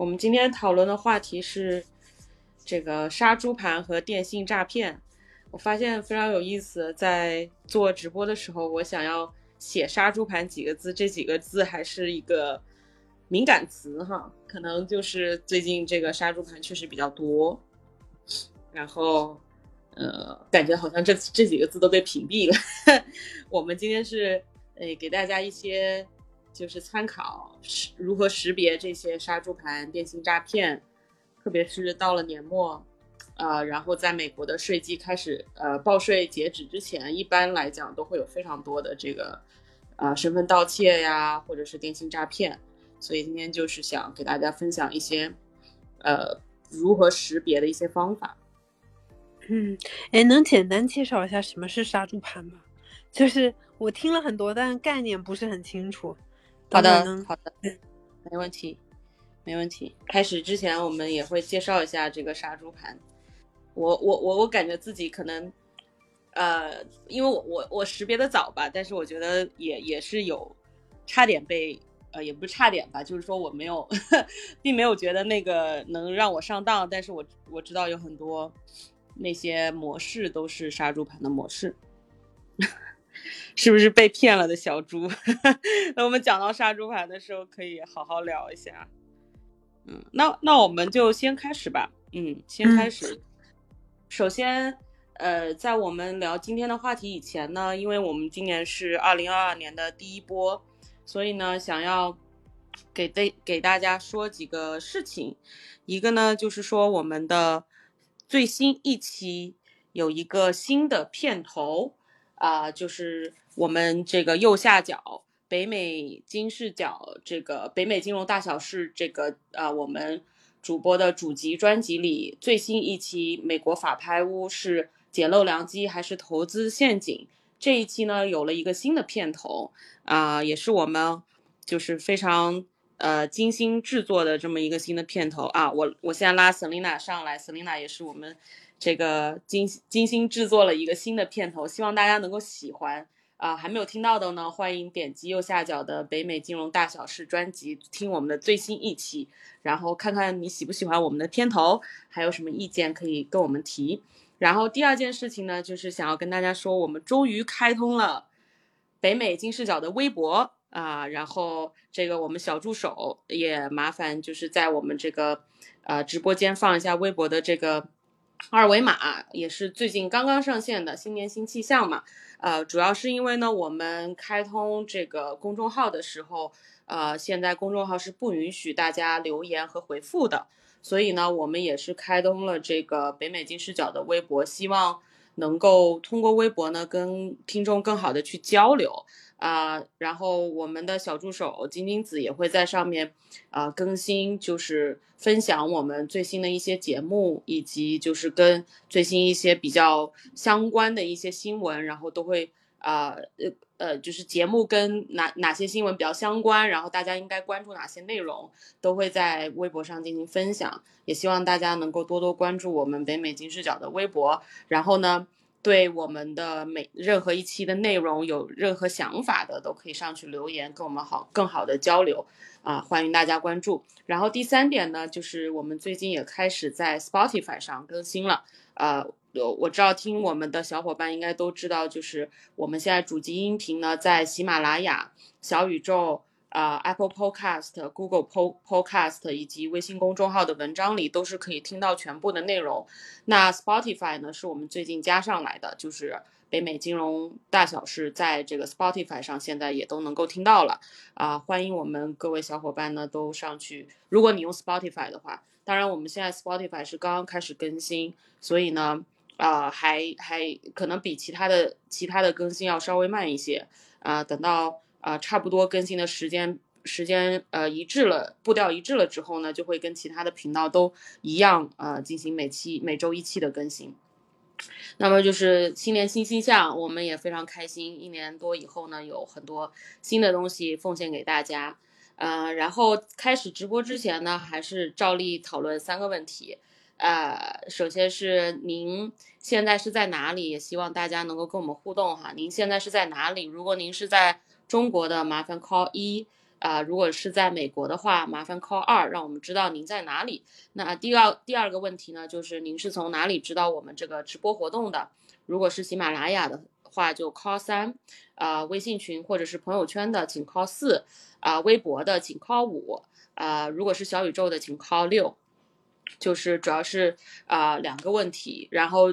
我们今天讨论的话题是这个杀猪盘和电信诈骗。我发现非常有意思，在做直播的时候，我想要写“杀猪盘”几个字，这几个字还是一个敏感词哈，可能就是最近这个杀猪盘确实比较多，然后呃，感觉好像这这几个字都被屏蔽了。我们今天是诶给大家一些。就是参考识如何识别这些杀猪盘、电信诈骗，特别是到了年末，呃，然后在美国的税季开始，呃，报税截止之前，一般来讲都会有非常多的这个，呃，身份盗窃呀，或者是电信诈骗，所以今天就是想给大家分享一些，呃，如何识别的一些方法。嗯，哎，能简单介绍一下什么是杀猪盘吗？就是我听了很多，但概念不是很清楚。好的，好的，没问题，没问题。开始之前，我们也会介绍一下这个杀猪盘。我我我我感觉自己可能，呃，因为我我我识别的早吧，但是我觉得也也是有差点被，呃，也不是差点吧，就是说我没有，并没有觉得那个能让我上当，但是我我知道有很多那些模式都是杀猪盘的模式。是不是被骗了的小猪？那我们讲到杀猪盘的时候，可以好好聊一下。嗯，那那我们就先开始吧。嗯，先开始。首先，呃，在我们聊今天的话题以前呢，因为我们今年是二零二二年的第一波，所以呢，想要给给给大家说几个事情。一个呢，就是说我们的最新一期有一个新的片头。啊，就是我们这个右下角北美金视角这个北美金融大小事这个啊，我们主播的主集专辑里最新一期美国法拍屋是捡漏良机还是投资陷阱？这一期呢有了一个新的片头啊，也是我们就是非常呃精心制作的这么一个新的片头啊。我我现在拉 Selina 上来，Selina 也是我们。这个精精心制作了一个新的片头，希望大家能够喜欢啊！还没有听到的呢，欢迎点击右下角的北美金融大小事专辑，听我们的最新一期，然后看看你喜不喜欢我们的片头，还有什么意见可以跟我们提。然后第二件事情呢，就是想要跟大家说，我们终于开通了北美金视角的微博啊！然后这个我们小助手也麻烦就是在我们这个呃直播间放一下微博的这个。二维码也是最近刚刚上线的新年新气象嘛，呃，主要是因为呢，我们开通这个公众号的时候，呃，现在公众号是不允许大家留言和回复的，所以呢，我们也是开通了这个北美金视角的微博，希望能够通过微博呢，跟听众更好的去交流。啊，然后我们的小助手金金子也会在上面啊更新，就是分享我们最新的一些节目，以及就是跟最新一些比较相关的一些新闻，然后都会啊呃呃，就是节目跟哪哪些新闻比较相关，然后大家应该关注哪些内容，都会在微博上进行分享，也希望大家能够多多关注我们北美金视角的微博，然后呢。对我们的每任何一期的内容有任何想法的，都可以上去留言，跟我们好更好的交流啊！欢迎大家关注。然后第三点呢，就是我们最近也开始在 Spotify 上更新了。呃，我知道听我们的小伙伴应该都知道，就是我们现在主机音频呢，在喜马拉雅、小宇宙。啊，Apple Podcast、Google Podcast 以及微信公众号的文章里都是可以听到全部的内容。那 Spotify 呢，是我们最近加上来的，就是北美金融大小事，在这个 Spotify 上现在也都能够听到了。啊，欢迎我们各位小伙伴呢都上去。如果你用 Spotify 的话，当然我们现在 Spotify 是刚刚开始更新，所以呢，啊，还还可能比其他的其他的更新要稍微慢一些。啊，等到。啊，差不多更新的时间时间呃一致了，步调一致了之后呢，就会跟其他的频道都一样啊，进行每期每周一期的更新。那么就是新年新气象，我们也非常开心。一年多以后呢，有很多新的东西奉献给大家。呃，然后开始直播之前呢，还是照例讨论三个问题。呃，首先是您现在是在哪里？也希望大家能够跟我们互动哈。您现在是在哪里？如果您是在中国的麻烦 call 一，啊，如果是在美国的话，麻烦 call 二，让我们知道您在哪里。那第二第二个问题呢，就是您是从哪里知道我们这个直播活动的？如果是喜马拉雅的话，就 call 三，啊，微信群或者是朋友圈的，请 call 四，啊，微博的请 call 五，啊，如果是小宇宙的，请 call 六。就是主要是啊两个问题，然后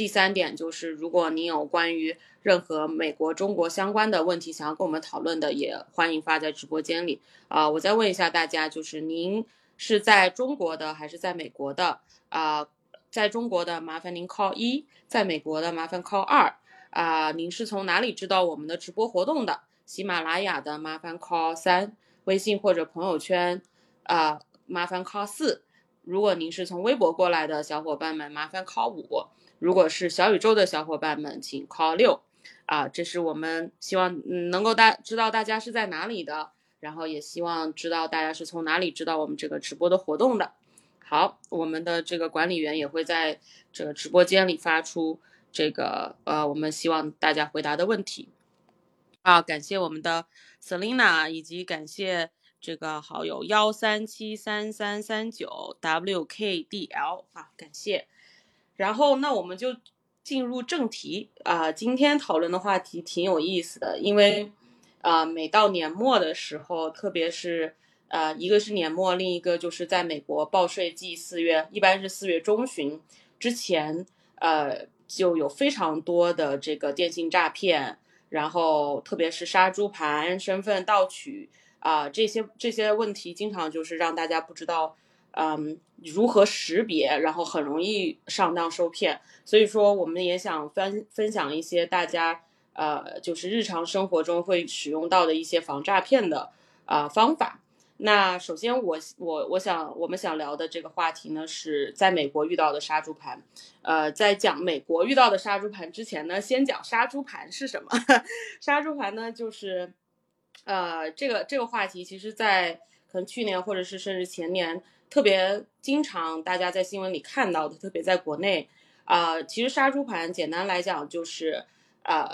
第三点就是，如果您有关于任何美国、中国相关的问题想要跟我们讨论的，也欢迎发在直播间里啊。我再问一下大家，就是您是在中国的还是在美国的啊？在中国的麻烦您 call 一，在美国的麻烦 call 二啊。您是从哪里知道我们的直播活动的？喜马拉雅的麻烦 call 三，微信或者朋友圈啊麻烦 call 四。如果您是从微博过来的小伙伴们，麻烦 call 五；如果是小宇宙的小伙伴们，请 call 六。啊，这是我们希望能够大知道大家是在哪里的，然后也希望知道大家是从哪里知道我们这个直播的活动的。好，我们的这个管理员也会在这个直播间里发出这个呃，我们希望大家回答的问题。啊，感谢我们的 Selina，以及感谢。这个好友幺三七三三三九 WKDL 啊，感谢。然后那我们就进入正题啊，今天讨论的话题挺有意思的，因为啊，每到年末的时候，特别是呃，一个是年末，另一个就是在美国报税季，四月一般是四月中旬之前，呃，就有非常多的这个电信诈骗，然后特别是杀猪盘、身份盗取。啊，这些这些问题经常就是让大家不知道，嗯，如何识别，然后很容易上当受骗。所以说，我们也想分分享一些大家呃，就是日常生活中会使用到的一些防诈骗的啊方法。那首先，我我我想我们想聊的这个话题呢，是在美国遇到的杀猪盘。呃，在讲美国遇到的杀猪盘之前呢，先讲杀猪盘是什么。杀猪盘呢，就是。呃，这个这个话题，其实，在可能去年或者是甚至前年，特别经常大家在新闻里看到的，特别在国内啊，其实杀猪盘简单来讲就是，呃，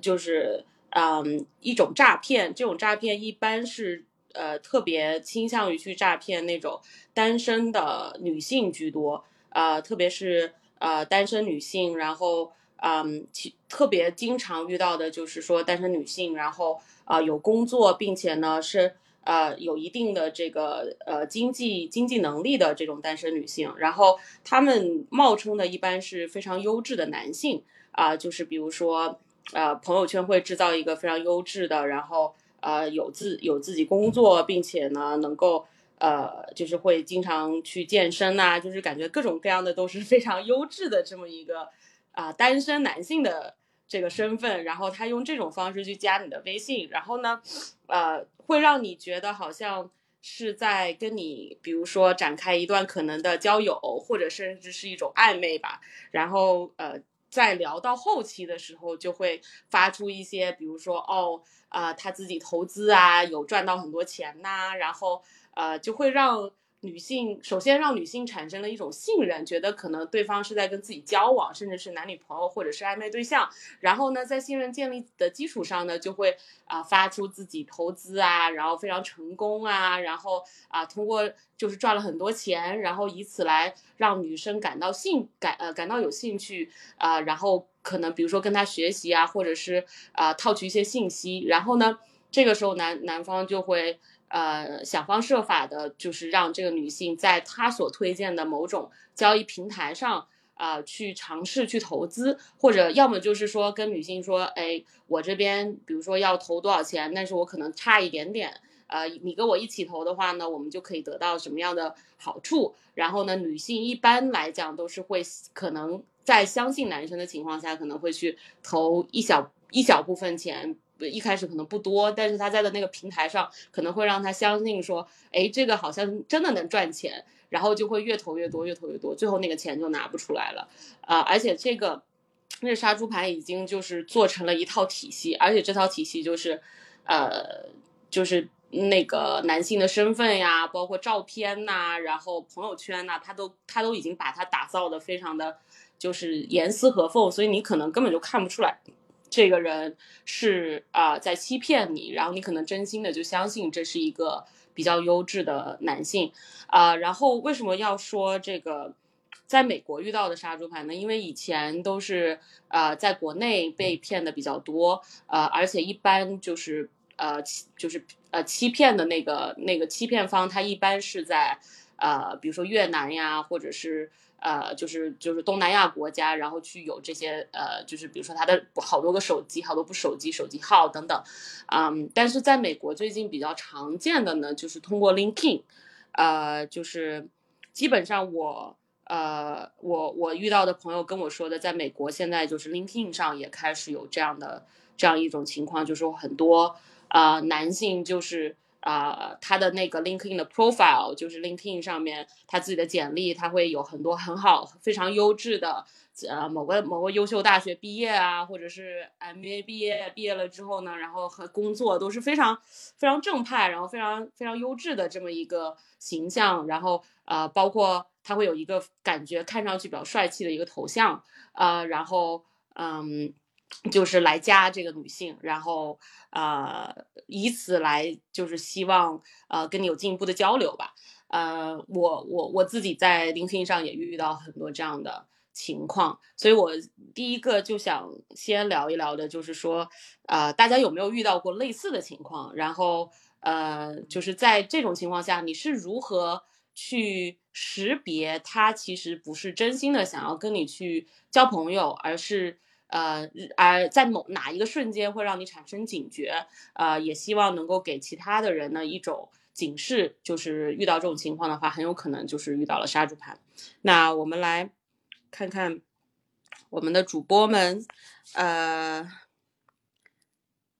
就是嗯一种诈骗，这种诈骗一般是呃特别倾向于去诈骗那种单身的女性居多，呃，特别是呃单身女性，然后嗯，其特别经常遇到的就是说单身女性，然后。啊，有工作，并且呢是呃有一定的这个呃经济经济能力的这种单身女性，然后她们冒充的一般是非常优质的男性啊，就是比如说呃朋友圈会制造一个非常优质的，然后呃有自有自己工作，并且呢能够呃就是会经常去健身呐，就是感觉各种各样的都是非常优质的这么一个啊单身男性的。这个身份，然后他用这种方式去加你的微信，然后呢，呃，会让你觉得好像是在跟你，比如说展开一段可能的交友，或者甚至是一种暧昧吧。然后，呃，在聊到后期的时候，就会发出一些，比如说，哦，啊，他自己投资啊，有赚到很多钱呐，然后，呃，就会让。女性首先让女性产生了一种信任，觉得可能对方是在跟自己交往，甚至是男女朋友或者是暧昧对象。然后呢，在信任建立的基础上呢，就会啊发出自己投资啊，然后非常成功啊，然后啊通过就是赚了很多钱，然后以此来让女生感到兴感呃感到有兴趣啊，然后可能比如说跟他学习啊，或者是啊套取一些信息。然后呢，这个时候男男方就会。呃，想方设法的，就是让这个女性在她所推荐的某种交易平台上啊，去尝试去投资，或者要么就是说跟女性说，哎，我这边比如说要投多少钱，但是我可能差一点点，呃，你跟我一起投的话呢，我们就可以得到什么样的好处？然后呢，女性一般来讲都是会可能在相信男生的情况下，可能会去投一小一小部分钱。一开始可能不多，但是他在的那个平台上可能会让他相信说，哎，这个好像真的能赚钱，然后就会越投越多，越投越多，最后那个钱就拿不出来了啊！而且这个那杀猪盘已经就是做成了一套体系，而且这套体系就是，呃，就是那个男性的身份呀，包括照片呐，然后朋友圈呐，他都他都已经把它打造的非常的就是严丝合缝，所以你可能根本就看不出来。这个人是啊、在欺骗你，然后你可能真心的就相信这是一个比较优质的男性啊、然后为什么要说这个？在美国遇到的杀猪盘呢，因为以前都是呃在国内被骗的比较多，呃，而且一般就是呃欺就是呃欺骗的那个那个欺骗方，他一般是在呃比如说越南呀，或者是呃就是就是东南亚国家，然后去有这些呃就是比如说他的好多个手机，好多部手机手机号等等，嗯，但是在美国最近比较常见的呢，就是通过 Linkin 呃，就是基本上我。呃，我我遇到的朋友跟我说的，在美国现在就是 Linkin 上也开始有这样的这样一种情况，就是说很多啊、呃男性就是啊、他的那个 LinkedIn 的 profile 就是 LinkedIn 上面他自己的简历，他会有很多很好非常优质的呃某个某个优秀大学毕业啊，或者是 MBA 毕业，毕业了之后呢，然后和工作都是非常非常正派，然后非常非常优质的这么一个形象，然后呃包括。他会有一个感觉看上去比较帅气的一个头像，呃，然后嗯，就是来加这个女性，然后呃，以此来就是希望呃跟你有进一步的交流吧。呃，我我我自己在丁信上也遇到很多这样的情况，所以我第一个就想先聊一聊的，就是说，呃，大家有没有遇到过类似的情况？然后呃，就是在这种情况下，你是如何？去识别他其实不是真心的想要跟你去交朋友，而是呃，而在某哪一个瞬间会让你产生警觉，呃，也希望能够给其他的人呢一种警示，就是遇到这种情况的话，很有可能就是遇到了杀猪盘。那我们来看看我们的主播们，呃，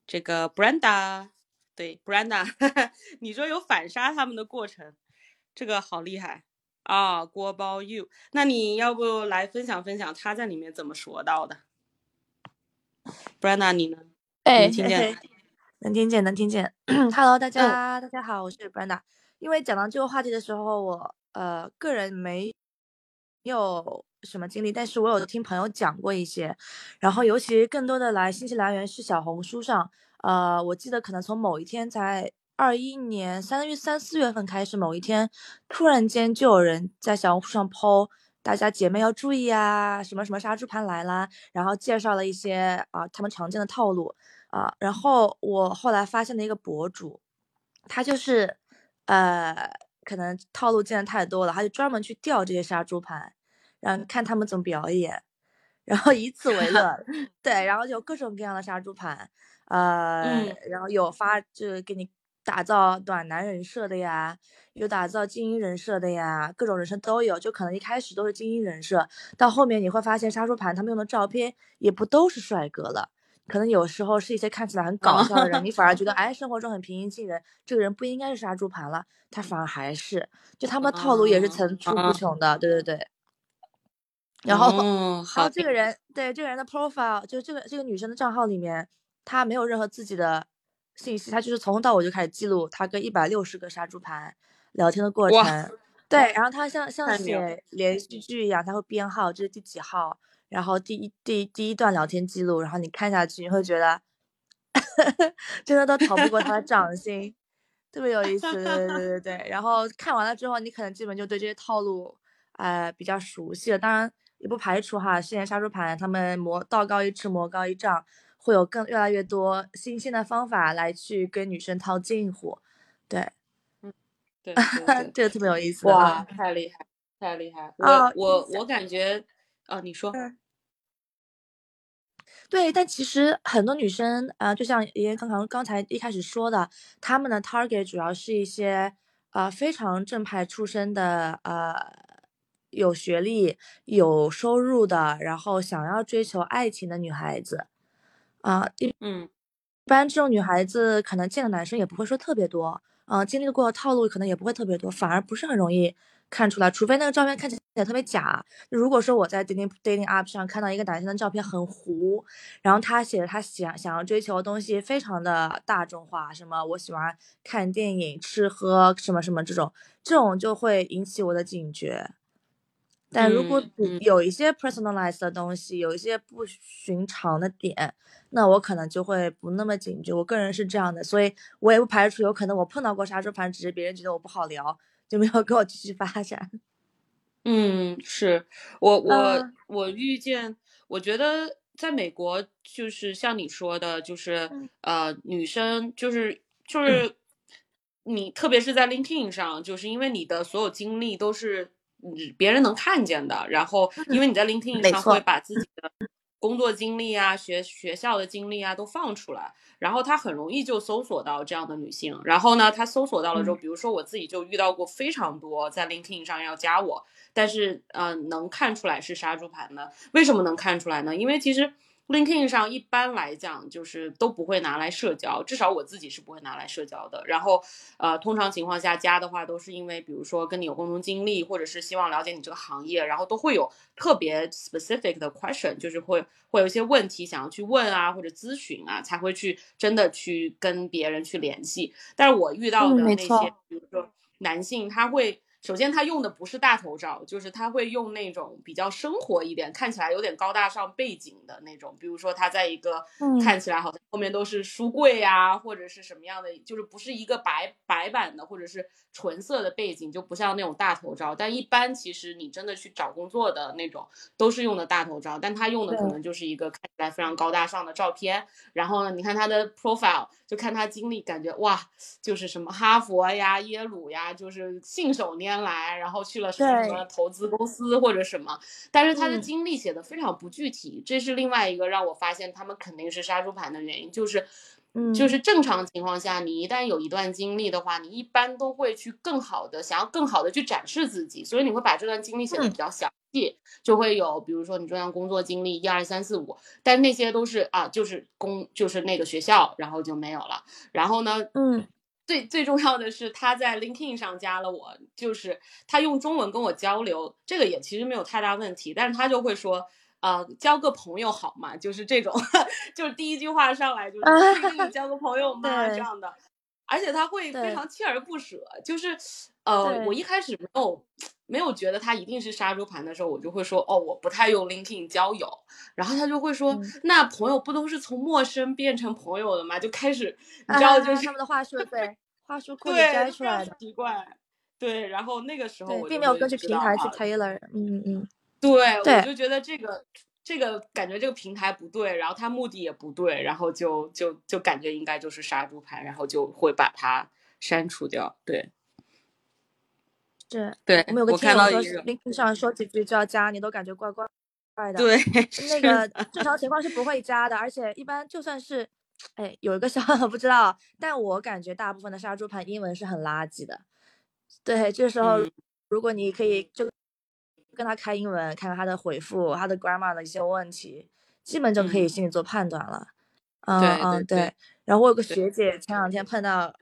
这个 Brenda，对 Brenda，你说有反杀他们的过程。这个好厉害啊，锅包 you，那你要不来分享分享他在里面怎么说到的？Brenda，你呢？哎，能听见？哎能听见，能听见。Hello，大家，大家好，我是 Brenda。因为讲到这个话题的时候，我呃个人没有什么经历，但是我有听朋友讲过一些，然后尤其更多的来信息来源是小红书上，呃，我记得可能从某一天在。二一年三月三四月份开始，某一天突然间就有人在小红书上 po，大家姐妹要注意啊，什么什么杀猪盘来啦，然后介绍了一些啊他们常见的套路啊，然后我后来发现了一个博主，他就是呃可能套路见的太多了，他就专门去钓这些杀猪盘，然后看他们怎么表演，然后以此为乐，对，然后有各种各样的杀猪盘，呃，嗯、然后有发就是给你。打造暖男人设的呀，有打造精英人设的呀，各种人设都有。就可能一开始都是精英人设，到后面你会发现杀猪盘他们用的照片也不都是帅哥了，可能有时候是一些看起来很搞笑的人，你反而觉得哎，生活中很平易近人，这个人不应该是杀猪盘了，他反而还是，就他们的套路也是层出不穷的，对对对。然后，哦、然后这个人对这个人的 profile，就这个这个女生的账号里面，她没有任何自己的。信息，他就是从头到尾就开始记录他跟一百六十个杀猪盘聊天的过程，对，然后他像像写连续剧一样，他会编号，这是第几号，然后第一第第一段聊天记录，然后你看下去，你会觉得 真的都逃不过他的掌心，特别有意思，对对对对对。然后看完了之后，你可能基本就对这些套路，呃，比较熟悉了。当然也不排除哈，现在杀猪盘他们魔道高一尺，魔高一丈。会有更越来越多新鲜的方法来去跟女生套近乎，对，嗯，对，这个特别有意思。哇，太厉害，太厉害！我、哦、我我感觉，啊，你说，嗯、对，但其实很多女生啊、呃，就像爷爷刚刚刚才一开始说的，他们的 target 主要是一些啊、呃、非常正派出身的呃。有学历、有收入的，然后想要追求爱情的女孩子。啊，一嗯，一般这种女孩子可能见的男生也不会说特别多，啊，经历过的套路可能也不会特别多，反而不是很容易看出来，除非那个照片看起来特别假。如果说我在 dating dating app 上看到一个男生的照片很糊，然后他写的他想想要追求的东西非常的大众化，什么我喜欢看电影、吃喝什么什么这种，这种就会引起我的警觉。但如果有一些 personalized 的东西，有一些不寻常的点，那我可能就会不那么警觉。我个人是这样的，所以我也不排除有可能我碰到过杀猪盘，只是别人觉得我不好聊，就没有跟我继续发展。嗯，是我我、嗯我遇见，我觉得在美国就是像你说的，就是嗯呃女生就是就是你特别是在 LinkedIn 上，就是因为你的所有经历都是嗯别人能看见的，然后因为你在 LinkedIn 上会把自己的工作经历啊、学学校的经历啊都放出来，然后他很容易就搜索到这样的女性，然后呢，他搜索到了之后，比如说我自己就遇到过非常多在 LinkedIn 上要加我，但是嗯、呃能看出来是杀猪盘的。为什么能看出来呢？因为其实 LinkedIn 上一般来讲就是都不会拿来社交，至少我自己是不会拿来社交的。然后呃，通常情况下加的话都是因为比如说跟你有共同经历，或者是希望了解你这个行业，然后都会有特别 specific 的 question，就是会会有一些问题想要去问啊，或者咨询啊，才会去真的去跟别人去联系。但是我遇到嗯的那些，比如说男性，他会首先他用的不是大头照，就是他会用那种比较生活一点，看起来有点高大上背景的那种，比如说他在一个嗯看起来好像后面都是书柜呀、或者是什么样的，就是不是一个白白板的或者是纯色的背景，就不像那种大头照。但一般其实你真的去找工作的那种都是用的大头照，但他用的可能就是一个看起来非常高大上的照片。然后呢，你看他的 profile，就看他经历，感觉哇，就是什么哈佛呀、耶鲁呀，就是信手拈来，然后去了什么什么投资公司或者什么，但是他的嗯。经历写的非常不具体，这是另外一个让我发现他们肯定是杀猪盘的原因，就是。嗯就是正常情况下，你一旦有一段经历的话，你一般都会去更好的想要更好的去展示自己，所以你会把这段经历写的嗯。比较详细，就会有比如说你这段工作经历一二三四五，但那些都是啊，就是工就是那个学校，然后就没有了。然后呢，嗯最最重要的是他在 LinkedIn 上加了我，就是他用中文跟我交流，这个也其实没有太大问题，但是他就会说。呃，交个朋友好吗？就是这种，就是第一句话上来就是跟你交个朋友 吗？这样的，而且他会非常锲而不舍，就是呃，我一开始没有没有觉得他一定是杀猪盘的时候，我就会说哦，我不太用 LinkedIn 交友，然后他就会说，嗯。那朋友不都是从陌生变成朋友的吗？就开始你知道，就是、啊他们的话术，对 话术库里对摘出来的，奇怪，对，然后那个时候，我就并没有根据平台去。知道啊 tailor，嗯嗯。对，对我就觉得这个这个感觉这个平台不对，然后他目的也不对，然后就就就感觉应该就是杀猪盘，然后就会把它删除掉。对是。对，我们有个听看友说是到一个 LinkedIn 上说几句就要加，你都感觉怪怪怪的。对那个正常情况是不会加的，而且一般就算是，哎，有一个小不知道，但我感觉大部分的杀猪盘英文是很垃圾的。对，这时候嗯如果你可以就跟他开英文，看看他的回复，他的 grammar 的一些问题，基本就可以嗯心里做判断了。嗯对嗯，对对然后我有个学姐前两天碰到，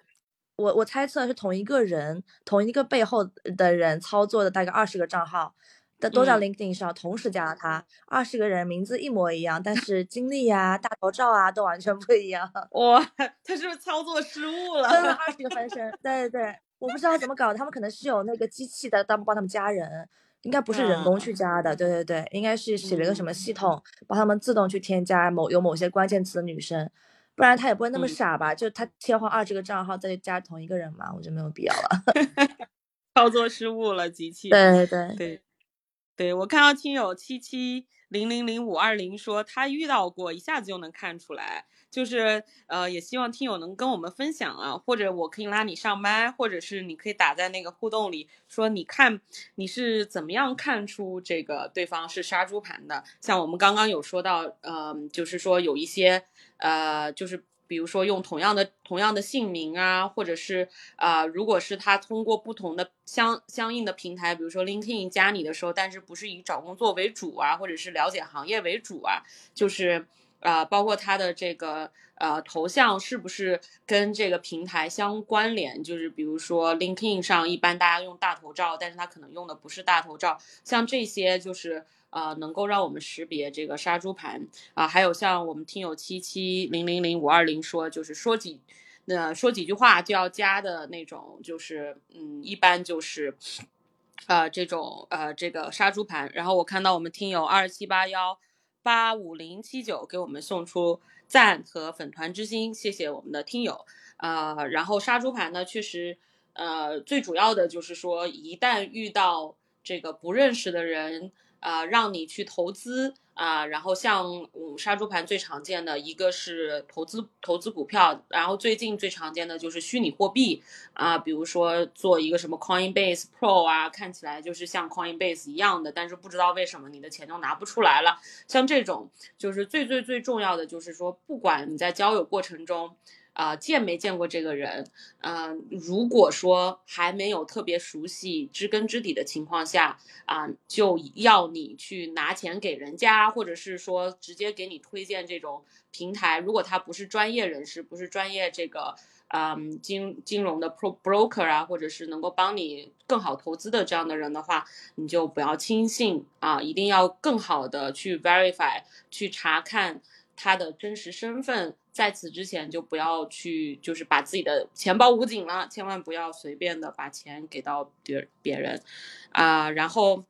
我我猜测是同一个人，同一个背后的人操作的大概二十个账号，但都在嗯 LinkedIn 上同时加了他，二十个人名字一模一样，但是 经历呀、大头照啊都完全不一样，哇，他是不是操作失误分了了？二十个分身。对对对，我不知道怎么搞的，他们可能是有那个机器的，帮帮他们加人。应该不是人工去加的，对对对，应该是写了一个什么系统，帮他们自动去添加某有某些关键词的女生，不然他也不会那么嗯傻吧？就他切换二十个账号再加同一个人嘛，我觉得没有必要了。操作失误了，机器。对对对，对我看到听友七七零零零五二零说他遇到过，一下子就能看出来。就是呃，也希望听友能跟我们分享啊，或者我可以拉你上麦，或者是你可以打在那个互动里说，你看你是怎么样看出这个对方是杀猪盘的？像我们刚刚有说到，呃，就是说有一些呃，就是比如说用同样的同样的姓名啊，或者是啊、如果是他通过不同的相相应的平台，比如说 LinkedIn 加你的时候，但是不是以找工作为主啊，或者是了解行业为主啊，就是。呃，包括他的这个呃头像是不是跟这个平台相关联？就是比如说 LinkedIn 上一般大家用大头照，但是他可能用的不是大头照，像这些就是呃能够让我们识别这个杀猪盘啊、还有像我们听友七七零零零五二零说，就是说几那、呃、说几句话就要加的那种，就是嗯，一般就是。呃这种呃这个杀猪盘。然后我看到我们听友二七八幺八五零七九给我们送出赞和粉团之心，谢谢我们的听友。呃，然后杀猪盘呢，确实呃最主要的就是说，一旦遇到这个不认识的人。啊，让你去投资啊，然后像嗯杀猪盘最常见的一个是投资投资股票，然后最近最常见的就是虚拟货币啊，比如说做一个什么 Coinbase Pro 啊，看起来就是像 Coinbase 一样的，但是不知道为什么你的钱就拿不出来了。像这种就是最最最重要的就是说，不管你在交友过程中。啊，见没见过这个人？嗯，如果说还没有特别熟悉、知根知底的情况下，啊，就要你去拿钱给人家，或者是说直接给你推荐这种平台。如果他不是专业人士，不是专业这个，嗯，金金融的 pro broker 啊，或者是能够帮你更好投资的这样的人的话，你就不要轻信啊，一定要更好的去 verify，去查看他的真实身份。在此之前就不要去，就是把自己的钱包捂紧了，千万不要随便的把钱给到别别人，啊，然后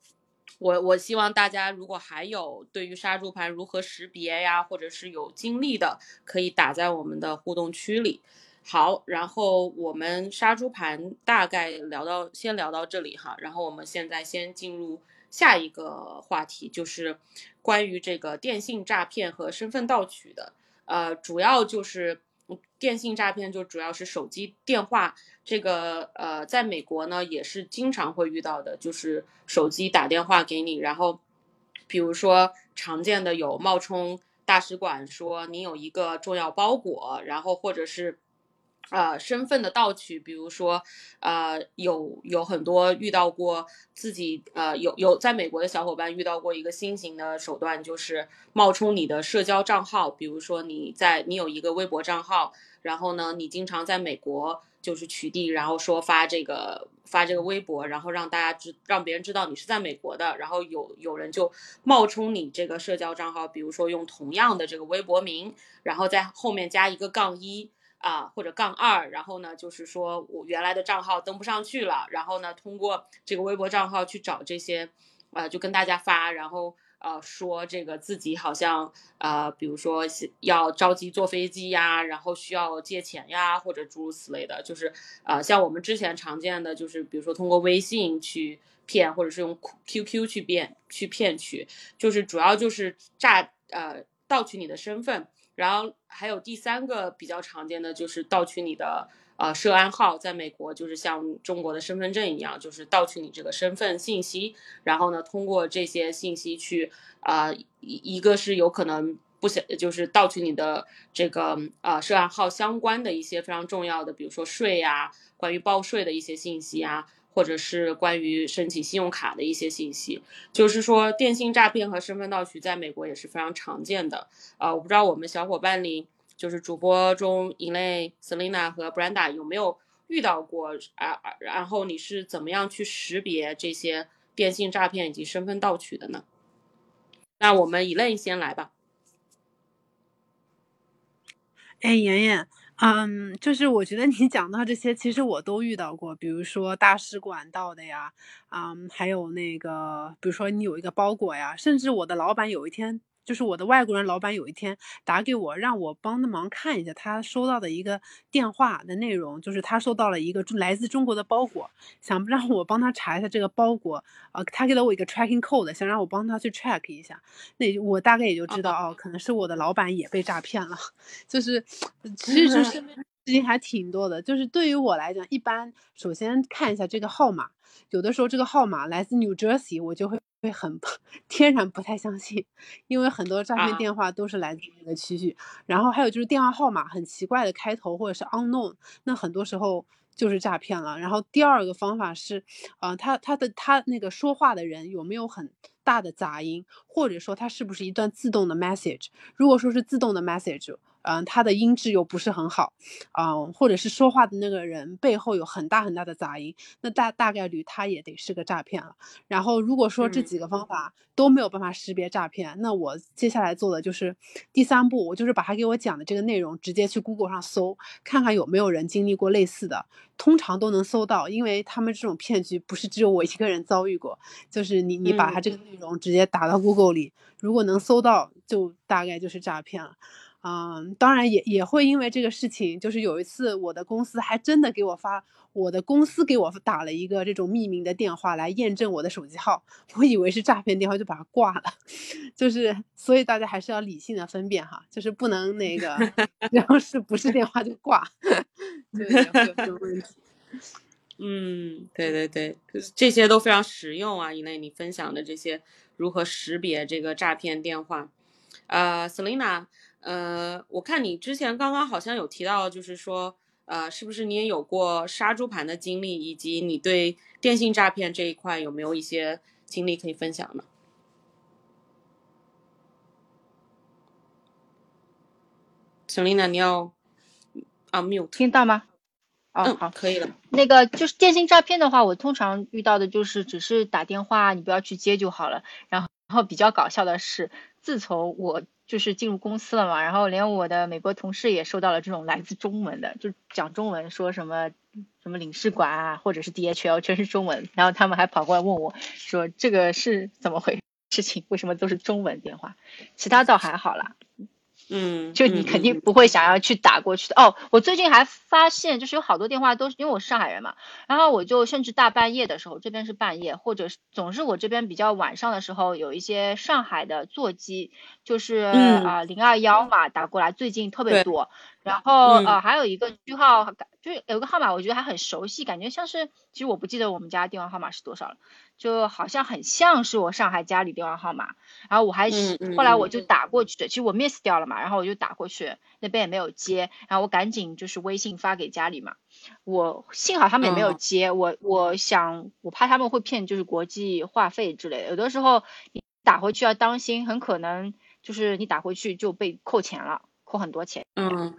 我我希望大家如果还有对于杀猪盘如何识别呀，或者是有经历的，可以打在我们的互动区里。好，然后我们杀猪盘大概聊到先聊到这里哈，然后我们现在先进入下一个话题，就是关于这个电信诈骗和身份盗取的。呃，主要就是电信诈骗，就主要是手机电话。这个呃，在美国呢，也是经常会遇到的，就是手机打电话给你，然后，比如说常见的有冒充大使馆说你有一个重要包裹，然后或者是。呃，身份的盗取，比如说，呃，有有很多遇到过自己，呃，有有在美国的小伙伴遇到过一个新型的手段，就是冒充你的社交账号，比如说你在你有一个微博账号，然后呢，你经常在美国就是取缔，然后说发这个发这个微博，然后让大家知让别人知道你是在美国的，然后有有人就冒充你这个社交账号，比如说用同样的这个微博名，然后在后面加一个杠一。啊，或者杠二，然后呢，就是说我原来的账号登不上去了，然后呢，通过这个微博账号去找这些，呃，就跟大家发，然后呃说这个自己好像呃，比如说要着急坐飞机呀，然后需要借钱呀，或者诸如此类的，就是呃，像我们之前常见的就是，比如说通过微信去骗，或者是用 QQ 去骗去骗取，就是主要就是诈呃盗取你的身份。然后还有第三个比较常见的就是盗取你的呃涉案号，在美国就是像中国的身份证一样，就是盗取你这个身份信息，然后呢通过这些信息去啊一一个是有可能不想就是盗取你的这个啊涉案号相关的一些非常重要的，比如说税呀，关于报税的一些信息啊。或者是关于申请信用卡的一些信息，就是说电信诈骗和身份盗取在美国也是非常常见的。啊，我不知道我们小伙伴里，就是主播中一类 Selina 和 Brenda 有没有遇到过啊？然后你是怎么样去识别这些电信诈骗以及身份盗取的呢？那我们一类先来吧。哎，妍妍。嗯，就是我觉得你 讲到这些，其实我都遇到过，比如说大使馆到的呀，嗯，还有那个，比如说你有一个包裹呀，甚至我的老板有一天。就是我的外国人老板有一天打给我，让我帮他忙看一下他收到的一个电话的内容，就是他收到了一个来自中国的包裹，想让我帮他查一下这个包裹，呃，他给了我一个 tracking code，想让我帮他去 track 一下，那我大概也就知道哦，可能是我的老板也被诈骗了，就是 其实身边事情还挺多的，就是对于我来讲，一般首先看一下这个号码。有的时候这个号码来自 New Jersey，我就会会很 天然不太相信，因为很多诈骗电话都是来自那个区域。然后还有就是电话号码很奇怪的开头或者是 unknown，那很多时候就是诈骗了。然后第二个方法是，呃，他他的他那个说话的人有没有很大的杂音，或者说他是不是一段自动的 message？如果说是自动的 message。嗯，他的音质又不是很好，嗯，或者是说话的那个人背后有很大很大的杂音，那大大概率他也得是个诈骗了。然后如果说这几个方法都没有办法识别诈骗，那我接下来做的就是第三步，我就是把他给我讲的这个内容直接去 Google 上搜，看看有没有人经历过类似的，通常都能搜到，因为他们这种骗局不是只有我一个人遭遇过，就是你你把他这个内容直接打到 Google 里，如果能搜到，就大概就是诈骗了。嗯，当然也也会因为这个事情，就是有一次我的公司还真的给我发，我的公司给我打了一个这种匿名的电话来验证我的手机号，我以为是诈骗电话就把它挂了，就是所以大家还是要理性的分辨哈，就是不能那个，然后是不是电话就挂，对，会有这个问题。嗯，对对对，这些都非常实用啊，一类你分享的这些如何识别这个诈骗电话，呃，Selina。呃，我看你之前刚刚好像有提到，就是说，呃，是不是你也有过杀猪盘的经历，以及你对电信诈骗这一块有没有一些经历可以分享呢？Selina，你要啊，mute，听到吗？哦，好，可以了。那个就是电信诈骗的话，我通常遇到的就是只是打电话，你不要去接就好了。然后，然后比较搞笑的是，自从我。就是进入公司了嘛，然后连我的美国同事也收到了这种来自中文的，就讲中文，说什么什么领事馆啊，或者是 DHL，全是中文。然后他们还跑过来问我，说这个是怎么回 事情？为什么都是中文电话？其他倒还好啦。嗯，就你肯定不会想要去打过去的哦。我最近还发现，就是有好多电话都是因为我是上海人嘛，然后我就甚至大半夜的时候，这边是半夜，或者是总是我这边比较晚上的时候，有一些上海的座机，就是啊零二幺嘛打过来，最近特别多。然后呃还有一个区号，就是有个号码，我觉得还很熟悉，感觉像是，其实我不记得我们家电话号码是多少了。就好像很像是我上海家里电话号码，然后我还是后来我就打过去的，其实我 miss 掉了嘛，然后我就打过去，那边也没有接，然后我赶紧就是微信发给家里嘛，我幸好他们也没有接，我我想我怕他们会骗就是国际话费之类的，有的时候你打回去要当心，很可能就是你打回去就被扣钱了，扣很多钱。嗯，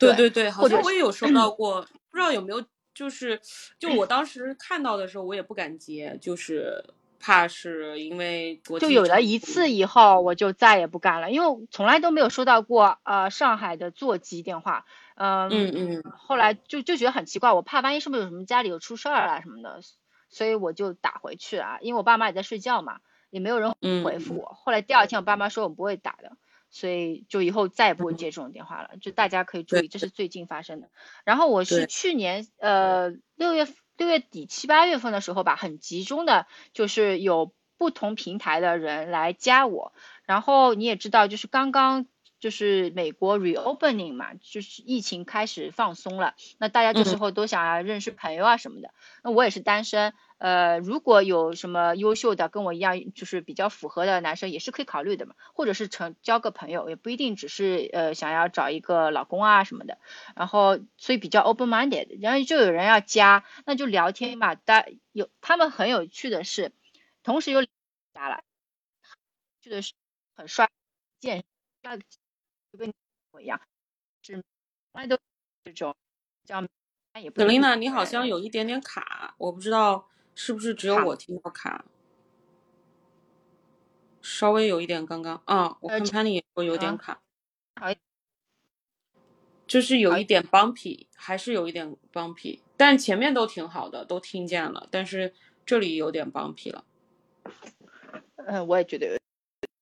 对对对，好像我也有收到过，不知道有没有。就是，就我当时看到的时候，我也不敢接，就是怕是因为就有了一次以后，我就再也不干了，因为从来都没有收到过呃上海的座机电话，嗯嗯嗯，后来就就觉得很奇怪，我怕万一是不是有什么家里有出事儿啊什么的，所以我就打回去啊，因为我爸妈也在睡觉嘛，也没有人回复我。后来第二天我爸妈说我不会打的。所以就以后再也不会接这种电话了，就大家可以注意，这是最近发生的。然后我是去年呃六月六月底七八月份的时候吧，很集中的，就是有不同平台的人来加我。然后你也知道，就是刚刚就是美国 reopening 嘛，就是疫情开始放松了，那大家这时候都想要认识朋友啊什么的。那我也是单身。呃，如果有什么优秀的跟我一样，就是比较符合的男生，也是可以考虑的嘛。或者是成交个朋友，也不一定只是呃想要找一个老公啊什么的。然后所以比较 open minded，然后就有人要加，那就聊天嘛。大有他们很有趣的是，同时又加了，去的是很帅，健，就跟我一样，是，那都这种，这样也不。Selina，你好像有一点点卡，我不知道。是不是只有我听到卡？稍微有一点，刚刚啊，我看 Penny 也说有点卡，就是有一点 bumpy，还是有一点 bumpy，但前面都挺好的，都听见了，但是这里有点 bumpy 了。嗯，我也觉得有。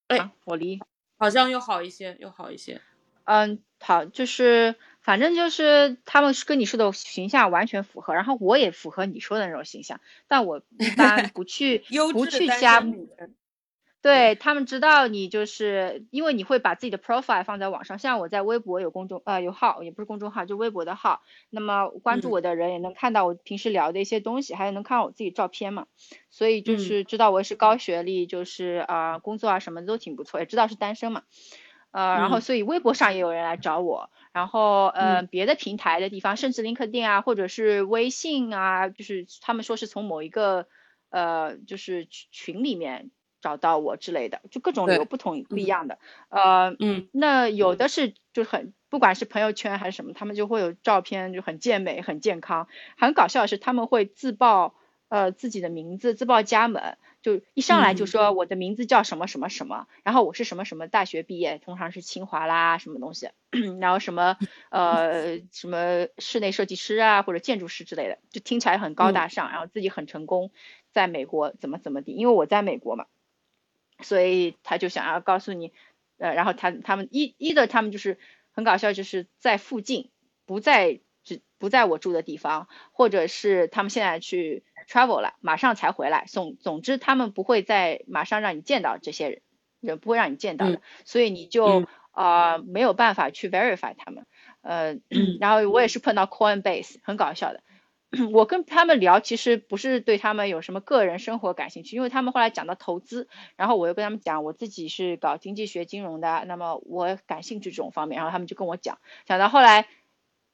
哎，我离好像又好一些，又好一些。嗯，好，就是。反正就是他们跟你说的形象完全符合，然后我也符合你说的那种形象，但我一般不去 不去加。对他们知道你就是因为你会把自己的 profile 放在网上，像我在微博有公众呃有号，也不是公众号，就微博的号。那么关注我的人也能看到我平时聊的一些东西，还有能看到我自己照片嘛。所以就是知道我是高学历，就是啊工作啊什么都挺不错，也知道是单身嘛。呃，然后所以微博上也有人来找我。然后，呃，别的平台的地方，甚至 LinkedIn 啊，或者是微信啊，就是他们说是从某一个，呃，就是群里面找到我之类的，就各种理由不同不一样的。呃，嗯，那有的是就很，不管是朋友圈还是什么，他们就会有照片，就很健美、很健康。很搞笑的是，他们会自报呃自己的名字，自报家门。就一上来就说我的名字叫什么什么什么，然后我是什么什么大学毕业，通常是清华啦什么东西，然后什么呃什么室内设计师啊或者建筑师之类的，就听起来很高大上，然后自己很成功，在美国怎么怎么地，因为我在美国嘛，所以他就想要告诉你，呃，然后他他们一一的他们就是很搞笑，就是在附近，不在只不在我住的地方，或者是他们现在去。travel 了，马上才回来。总总之，他们不会再马上让你见到这些人，人不会让你见到的，所以你就啊没有办法去 verify 他们。呃，然后我也是碰到 Coinbase，很搞笑的。我跟他们聊，其实不是对他们有什么个人生活感兴趣，因为他们后来讲到投资，然后我又跟他们讲我自己是搞经济学金融的，那么我感兴趣这种方面，然后他们就跟我讲，讲到后来，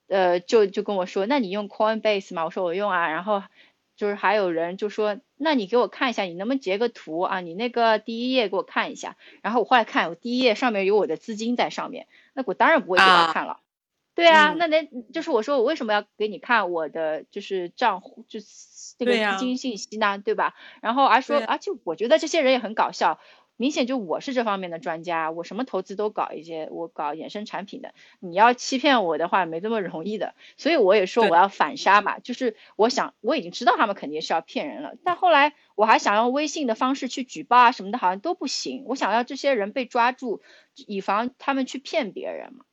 呃，就就跟我说，那你用 Coinbase 吗？我说我用啊，然后。就是还有人就说，那你给我看一下，你能不能截个图啊？你那个第一页给我看一下。然后我后来看，我第一页上面有我的资金在上面，那我当然不会给他看了。对啊，那那就是我说我为什么要给你看我的就是账户，就是这个资金信息呢？对吧？然后而说，而且我觉得这些人也很搞笑。明显就我是这方面的专家，我什么投资都搞一些，我搞衍生产品的。你要欺骗我的话，没这么容易的。所以我也说我要反杀嘛，就是我想我已经知道他们肯定是要骗人了，但后来我还想用微信的方式去举报啊什么的，好像都不行。我想要这些人被抓住，以防他们去骗别人嘛。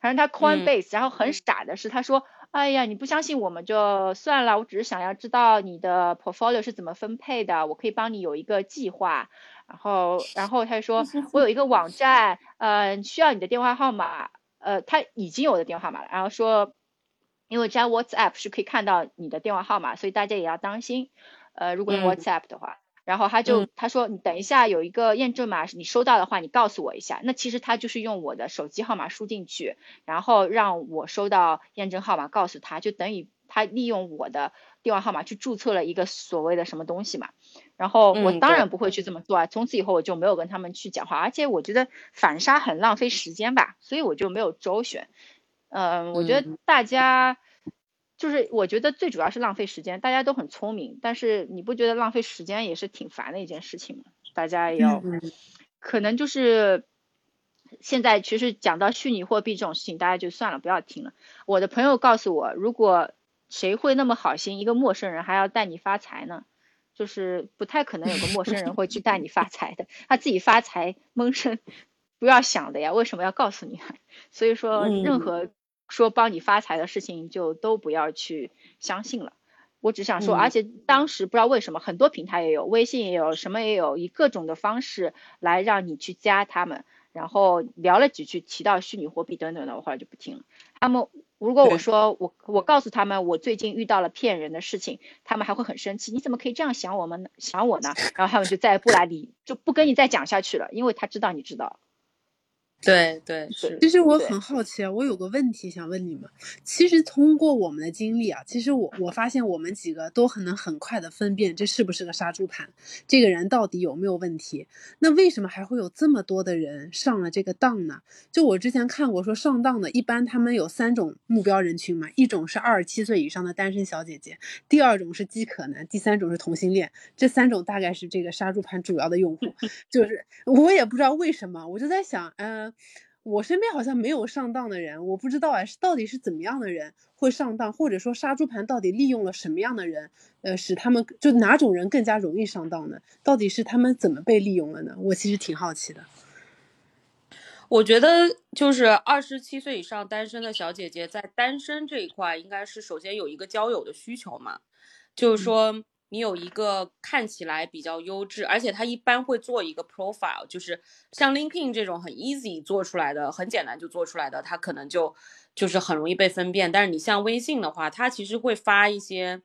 反正他 Coinbase，然后很傻的是他说，哎呀，你不相信我们就算了，我只是想要知道你的 portfolio 是怎么分配的，我可以帮你有一个计划。然后，然后他说我有一个网站，呃，需要你的电话号码，呃，他已经有我的电话号码了。然后说，因为加 WhatsApp 是可以看到你的电话号码，所以大家也要当心。呃，如果用 WhatsApp 的话，然后他就他说你等一下有一个验证码，你收到的话你告诉我一下。那其实他就是用我的手机号码输进去，然后让我收到验证号码，告诉他就等于他利用我的电话号码去注册了一个所谓的什么东西嘛。然后我当然不会去这么做啊！从此以后我就没有跟他们去讲话，而且我觉得反杀很浪费时间吧，所以我就没有周旋。嗯，我觉得大家就是我觉得最主要是浪费时间，大家都很聪明，但是你不觉得浪费时间也是挺烦的一件事情吗？大家也要，可能就是现在其实讲到虚拟货币这种事情，大家就算了，不要听了。我的朋友告诉我，如果谁会那么好心，一个陌生人还要带你发财呢？就是不太可能有个陌生人会去带你发财的，他自己发财闷声，不要想的呀，为什么要告诉你？所以说，任何说帮你发财的事情就都不要去相信了。我只想说，而且当时不知道为什么，很多平台也有，微信也有，什么也有，以各种的方式来让你去加他们，然后聊了几句，提到虚拟货币等等的，我后来就不听了。他们。如果我说我我告诉他们我最近遇到了骗人的事情，他们还会很生气。你怎么可以这样想我们呢？想我呢？然后他们就再也不来理，就不跟你再讲下去了，因为他知道你知道。对对是，其实我很好奇啊，我有个问题想问你们。其实通过我们的经历啊，其实我我发现我们几个都很能很快的分辨这是不是个杀猪盘，这个人到底有没有问题。那为什么还会有这么多的人上了这个当呢？就我之前看过说上当的，一般他们有三种目标人群嘛，一种是二十七岁以上的单身小姐姐，第二种是饥渴男，第三种是同性恋。这三种大概是这个杀猪盘主要的用户。就是我也不知道为什么，我就在想，嗯。我身边好像没有上当的人，我不知道哎，是到底是怎么样的人会上当，或者说杀猪盘到底利用了什么样的人，呃，使他们就哪种人更加容易上当呢？到底是他们怎么被利用了呢？我其实挺好奇的。我觉得就是二十七岁以上单身的小姐姐，在单身这一块，应该是首先有一个交友的需求嘛，就是说。你有一个看起来比较优质，而且他一般会做一个 profile，就是像 LinkedIn 这种很 easy 做出来的，很简单就做出来的，他可能就就是很容易被分辨。但是你像微信的话，他其实会发一些，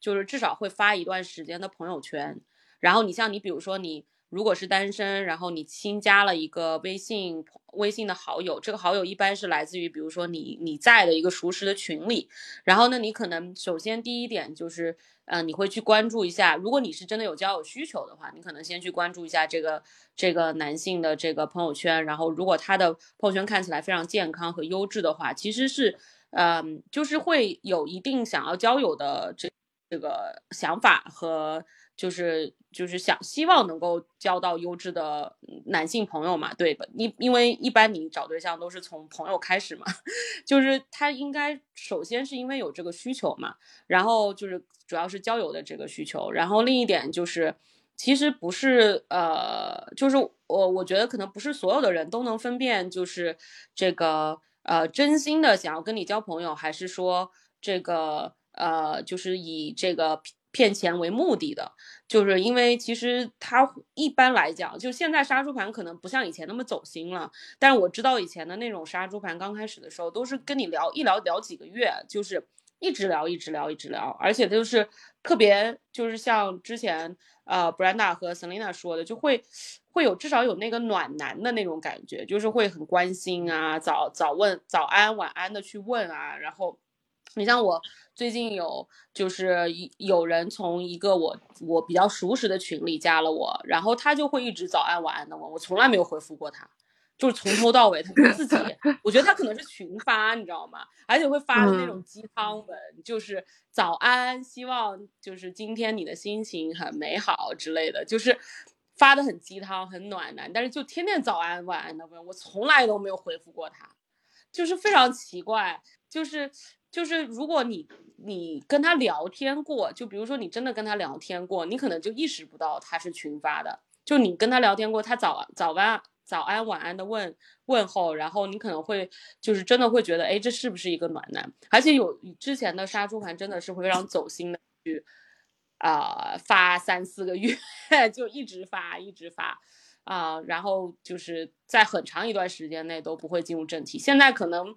就是至少会发一段时间的朋友圈。然后你像你比如说你如果是单身，然后你新加了一个微信微信的好友，这个好友一般是来自于，比如说你你在的一个熟识的群里，然后呢，你可能首先第一点就是，呃，你会去关注一下，如果你是真的有交友需求的话，你可能先去关注一下这个这个男性的这个朋友圈，然后如果他的朋友圈看起来非常健康和优质的话，其实是，嗯，就是会有一定想要交友的这这个想法和。就是就是想希望能够交到优质的男性朋友嘛，对吧？你因为一般你找对象都是从朋友开始嘛，就是他应该首先是因为有这个需求嘛，然后就是主要是交友的这个需求，然后另一点就是其实不是呃，就是我我觉得可能不是所有的人都能分辨，就是这个呃真心的想要跟你交朋友，还是说这个呃就是以这个。骗钱为目的的，就是因为其实他一般来讲，就现在杀猪盘可能不像以前那么走心了。但是我知道以前的那种杀猪盘刚开始的时候，都是跟你聊一聊聊几个月，就是一直聊一直聊一直聊，而且就是特别就是像之前呃 Brenda 和 Selina 说的，就会会有至少有那个暖男的那种感觉，就是会很关心啊，早早问早安晚安的去问啊，然后。你像我最近有，就是有人从一个我我比较熟识的群里加了我，然后他就会一直早安晚安的问我，从来没有回复过他，就是从头到尾他自己，我觉得他可能是群发，你知道吗？而且会发的那种鸡汤文，就是早安，希望就是今天你的心情很美好之类的，就是发的很鸡汤很暖男，但是就天天早安晚安的问我，从来都没有回复过他，就是非常奇怪，就是。就是如果你你跟他聊天过，就比如说你真的跟他聊天过，你可能就意识不到他是群发的。就你跟他聊天过，他早早安早安晚安的问问候，然后你可能会就是真的会觉得，哎，这是不是一个暖男？而且有之前的杀猪盘真的是会非常走心的去啊发三四个月，就一直发一直发啊，然后就是在很长一段时间内都不会进入正题。现在可能。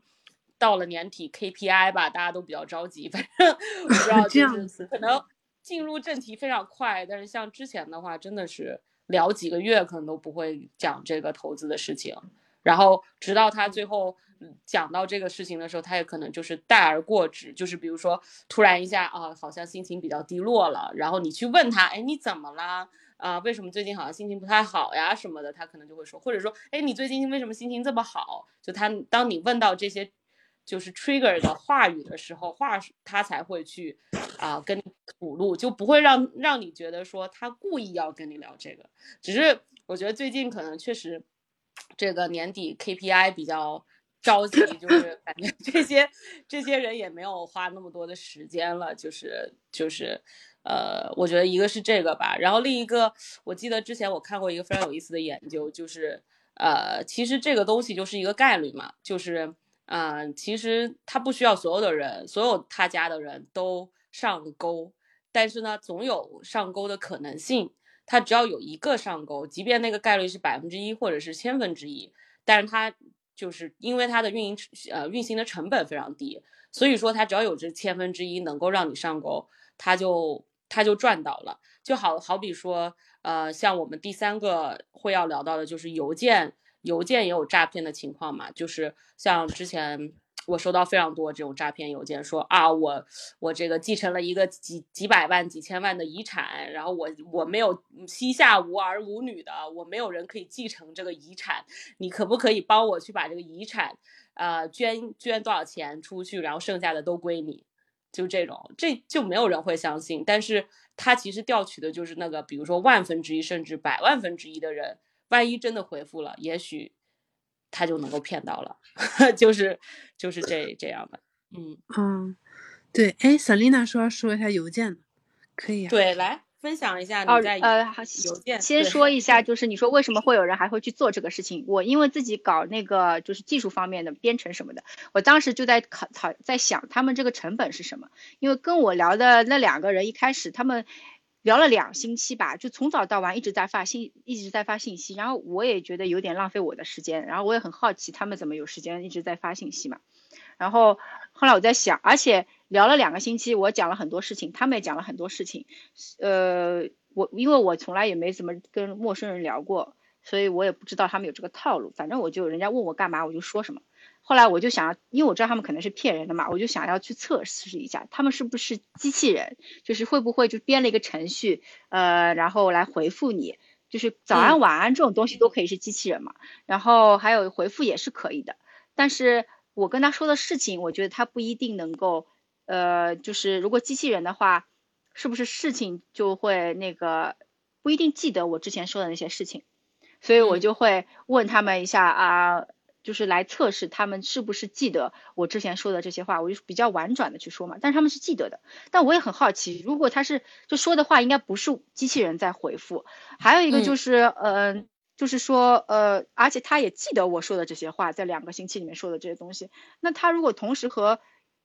到了年底 KPI 吧，大家都比较着急。反正我不知道，就是可能进入正题非常快，但是像之前的话，真的是聊几个月可能都不会讲这个投资的事情。然后直到他最后讲到这个事情的时候，他也可能就是带而过之，就是比如说突然一下啊，好像心情比较低落了，然后你去问他，哎，你怎么啦？啊，为什么最近好像心情不太好呀什么的？他可能就会说，或者说，哎，你最近为什么心情这么好？就他当你问到这些。就是 trigger 的话语的时候，话他才会去啊跟你吐露，就不会让让你觉得说他故意要跟你聊这个。只是我觉得最近可能确实这个年底 KPI 比较着急，就是感觉这些这些人也没有花那么多的时间了。就是就是呃，我觉得一个是这个吧，然后另一个我记得之前我看过一个非常有意思的研究，就是呃，其实这个东西就是一个概率嘛，就是。嗯，其实他不需要所有的人，所有他家的人都上钩，但是呢，总有上钩的可能性。他只要有一个上钩，即便那个概率是百分之一或者是千分之一，但是他就是因为他的运营呃运行的成本非常低，所以说他只要有这千分之一能够让你上钩，他就他就赚到了。就好好比说，呃，像我们第三个会要聊到的就是邮件。邮件也有诈骗的情况嘛？就是像之前我收到非常多这种诈骗邮件，说啊，我我这个继承了一个几几百万、几千万的遗产，然后我我没有膝下无儿无女的，我没有人可以继承这个遗产，你可不可以帮我去把这个遗产，呃，捐捐多少钱出去，然后剩下的都归你？就这种，这就没有人会相信。但是他其实调取的就是那个，比如说万分之一甚至百万分之一的人。万一真的回复了，也许他就能够骗到了，就是就是这这样的，嗯嗯，对，哎，Selina 说说一下邮件，可以啊，对，来分享一下你在呃邮件，先说一下，就是你说为什么会有人还会去做这个事情？我因为自己搞那个就是技术方面的编程什么的，我当时就在考考在想他们这个成本是什么？因为跟我聊的那两个人一开始他们。聊了两星期吧，就从早到晚一直在发信，一直在发信息。然后我也觉得有点浪费我的时间，然后我也很好奇他们怎么有时间一直在发信息嘛。然后后来我在想，而且聊了两个星期，我讲了很多事情，他们也讲了很多事情。呃，我因为我从来也没怎么跟陌生人聊过，所以我也不知道他们有这个套路。反正我就人家问我干嘛，我就说什么。后来我就想，因为我知道他们可能是骗人的嘛，我就想要去测试一下，他们是不是机器人，就是会不会就编了一个程序，呃，然后来回复你，就是早安晚安这种东西都可以是机器人嘛。然后还有回复也是可以的，但是我跟他说的事情，我觉得他不一定能够，呃，就是如果机器人的话，是不是事情就会那个不一定记得我之前说的那些事情，所以我就会问他们一下啊。就是来测试他们是不是记得我之前说的这些话，我就比较婉转的去说嘛。但是他们是记得的，但我也很好奇，如果他是就说的话，应该不是机器人在回复。还有一个就是，嗯，就是说，呃，而且他也记得我说的这些话，在两个星期里面说的这些东西。那他如果同时和，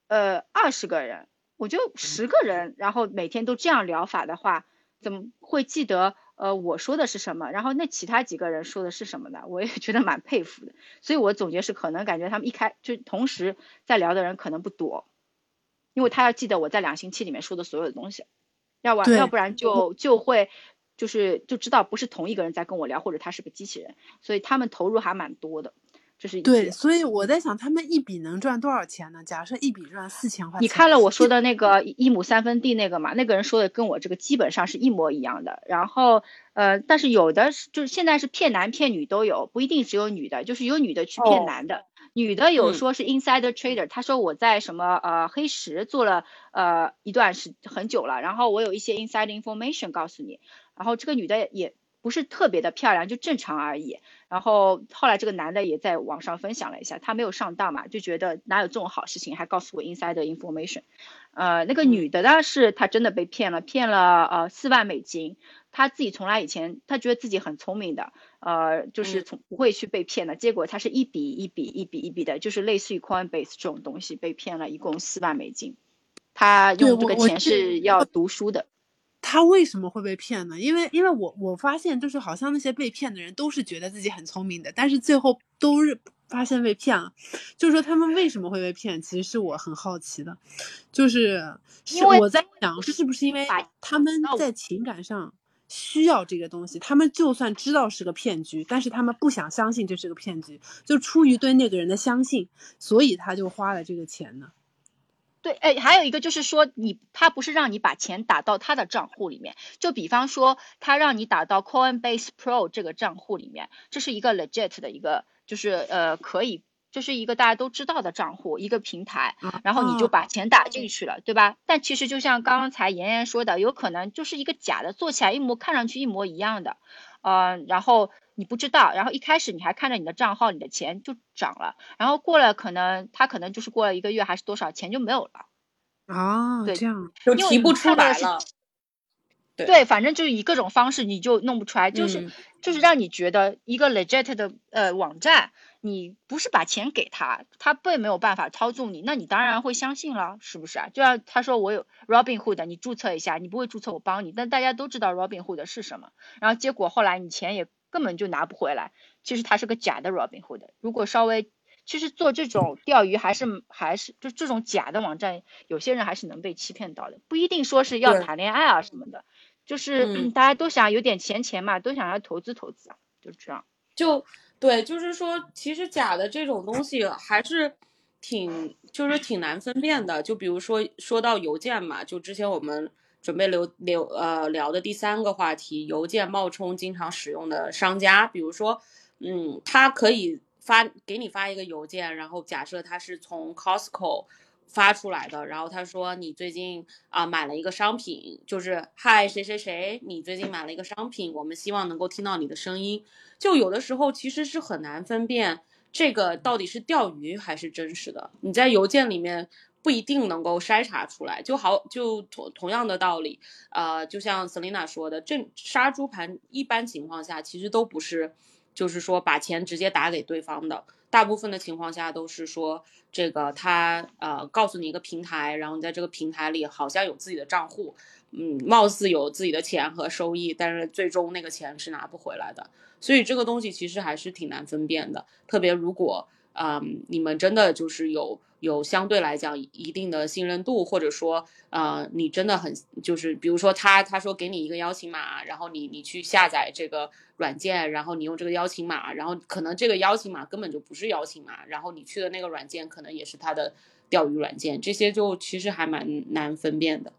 呃，二十个人，我就十个人，然后每天都这样疗法的话，怎么会记得？呃，我说的是什么？然后那其他几个人说的是什么呢？我也 觉得蛮佩服的。所以我总结是，可能感觉他们一开就同时在聊的人可能不多，因为他要记得我在两星期里面说的所有的东西，要不然要不然就就会就是就知道不是同一个人在跟我聊，或者他是个机器人，所以他们投入还蛮多的。这是对，所以我在想，他们一笔能赚多少钱呢？假设一笔赚四千块，你看了我说的那个一亩三分地那个嘛？那个人说的跟我这个基本上是一模一样的。然后，呃，但是有的是就是现在是骗男骗女都有，不一定只有女的，就是有女的去骗男的，女的有说是 insider trader，他说我在什么呃黑石做了呃一段时很久了，然后我有一些 inside information 告诉你，然后这个女的也。不是特别的漂亮，就正常而已。然后后来这个男的也在网上分享了一下，他没有上当嘛，就觉得哪有这种好事情，还告诉我 inside information。呃，那个女的呢，是她真的被骗了，骗了呃四万美金。她自己从来以前她觉得自己很聪明的，呃，就是从不会去被骗的。结果她是一笔一笔一笔一笔的，就是类似于 Coinbase 这种东西被骗了一共四万美金。她用这个钱是要读书的。他为什么会被骗呢？因为，因为我我发现，就是好像那些被骗的人都是觉得自己很聪明的，但是最后都是发现被骗了。就是说，他们为什么会被骗？其实是我很好奇的。就是是我在想，是不是因为他们在情感上需要这个东西？他们就算知道是个骗局，但是他们不想相信这是个骗局，就出于对那个人的相信，所以他就花了这个钱呢。对，哎，还有一个就是说，你他不是让你把钱打到他的账户里面，就比方说他让你打到 Coinbase Pro 这个账户里面，这是一个 legit 的一个，就是呃可以，这是一个大家都知道的账户，一个平台，然后你就把钱打进去了，对吧？但其实就像刚才妍妍说的，有可能就是一个假的，做起来一模看上去一模一样的，呃，然后。你不知道，然后一开始你还看着你的账号，你的钱就涨了，然后过了可能他可能就是过了一个月还是多少钱就没有了，啊，对，这样就提不出来了。对，反正就是以各种方式你就弄不出来，就是就是让你觉得一个 legit 的呃网站，你不是把钱给他，他并没有办法操纵你，那你当然会相信了，是不是啊？就像他说我有 Robinhood，你注册一下，你不会注册我帮你，但大家都知道 Robinhood 是什么，然后结果后来你钱也。根本就拿不回来，其实它是个假的 Robinhood。如果稍微，其实做这种钓鱼还是还是就这种假的网站，有些人还是能被欺骗到的，不一定说是要谈恋爱啊什么的，就是 大家都想有点钱钱嘛，都想要投资投资啊，就这样。就对，就是说，其实假的这种东西还是挺就是挺难分辨的。就比如说说到邮件嘛，就之前我们。准备留留呃聊的第三个话题，邮件冒充经常使用的商家，比如说，嗯，他可以发给你发一个邮件，然后假设他是从 Costco 发出来的，然后他说你最近啊买了一个商品，就是嗨谁谁谁，你最近买了一个商品，我们希望能够听到你的声音。就有的时候其实是很难分辨这个到底是钓鱼还是真实的，你在邮件里面。不一定能够筛查出来，就好就同同样的道理，呃，就像 Selina 说的，这杀猪盘一般情况下其实都不是，就是说把钱直接打给对方的，大部分的情况下都是说这个他呃告诉你一个平台，然后你在这个平台里好像有自己的账户，嗯，貌似有自己的钱和收益，但是最终那个钱是拿不回来的，所以这个东西其实还是挺难分辨的，特别如果。嗯，你们真的就是有有相对来讲一定的信任度，或者说，呃，你真的很就是比如说他他说给你一个邀请码，然后你你去下载这个软件，然后你用这个邀请码，然后可能这个邀请码根本就不是邀请码，然后你去的那个软件可能也是他的钓鱼软件，这些就其实还蛮难分辨的。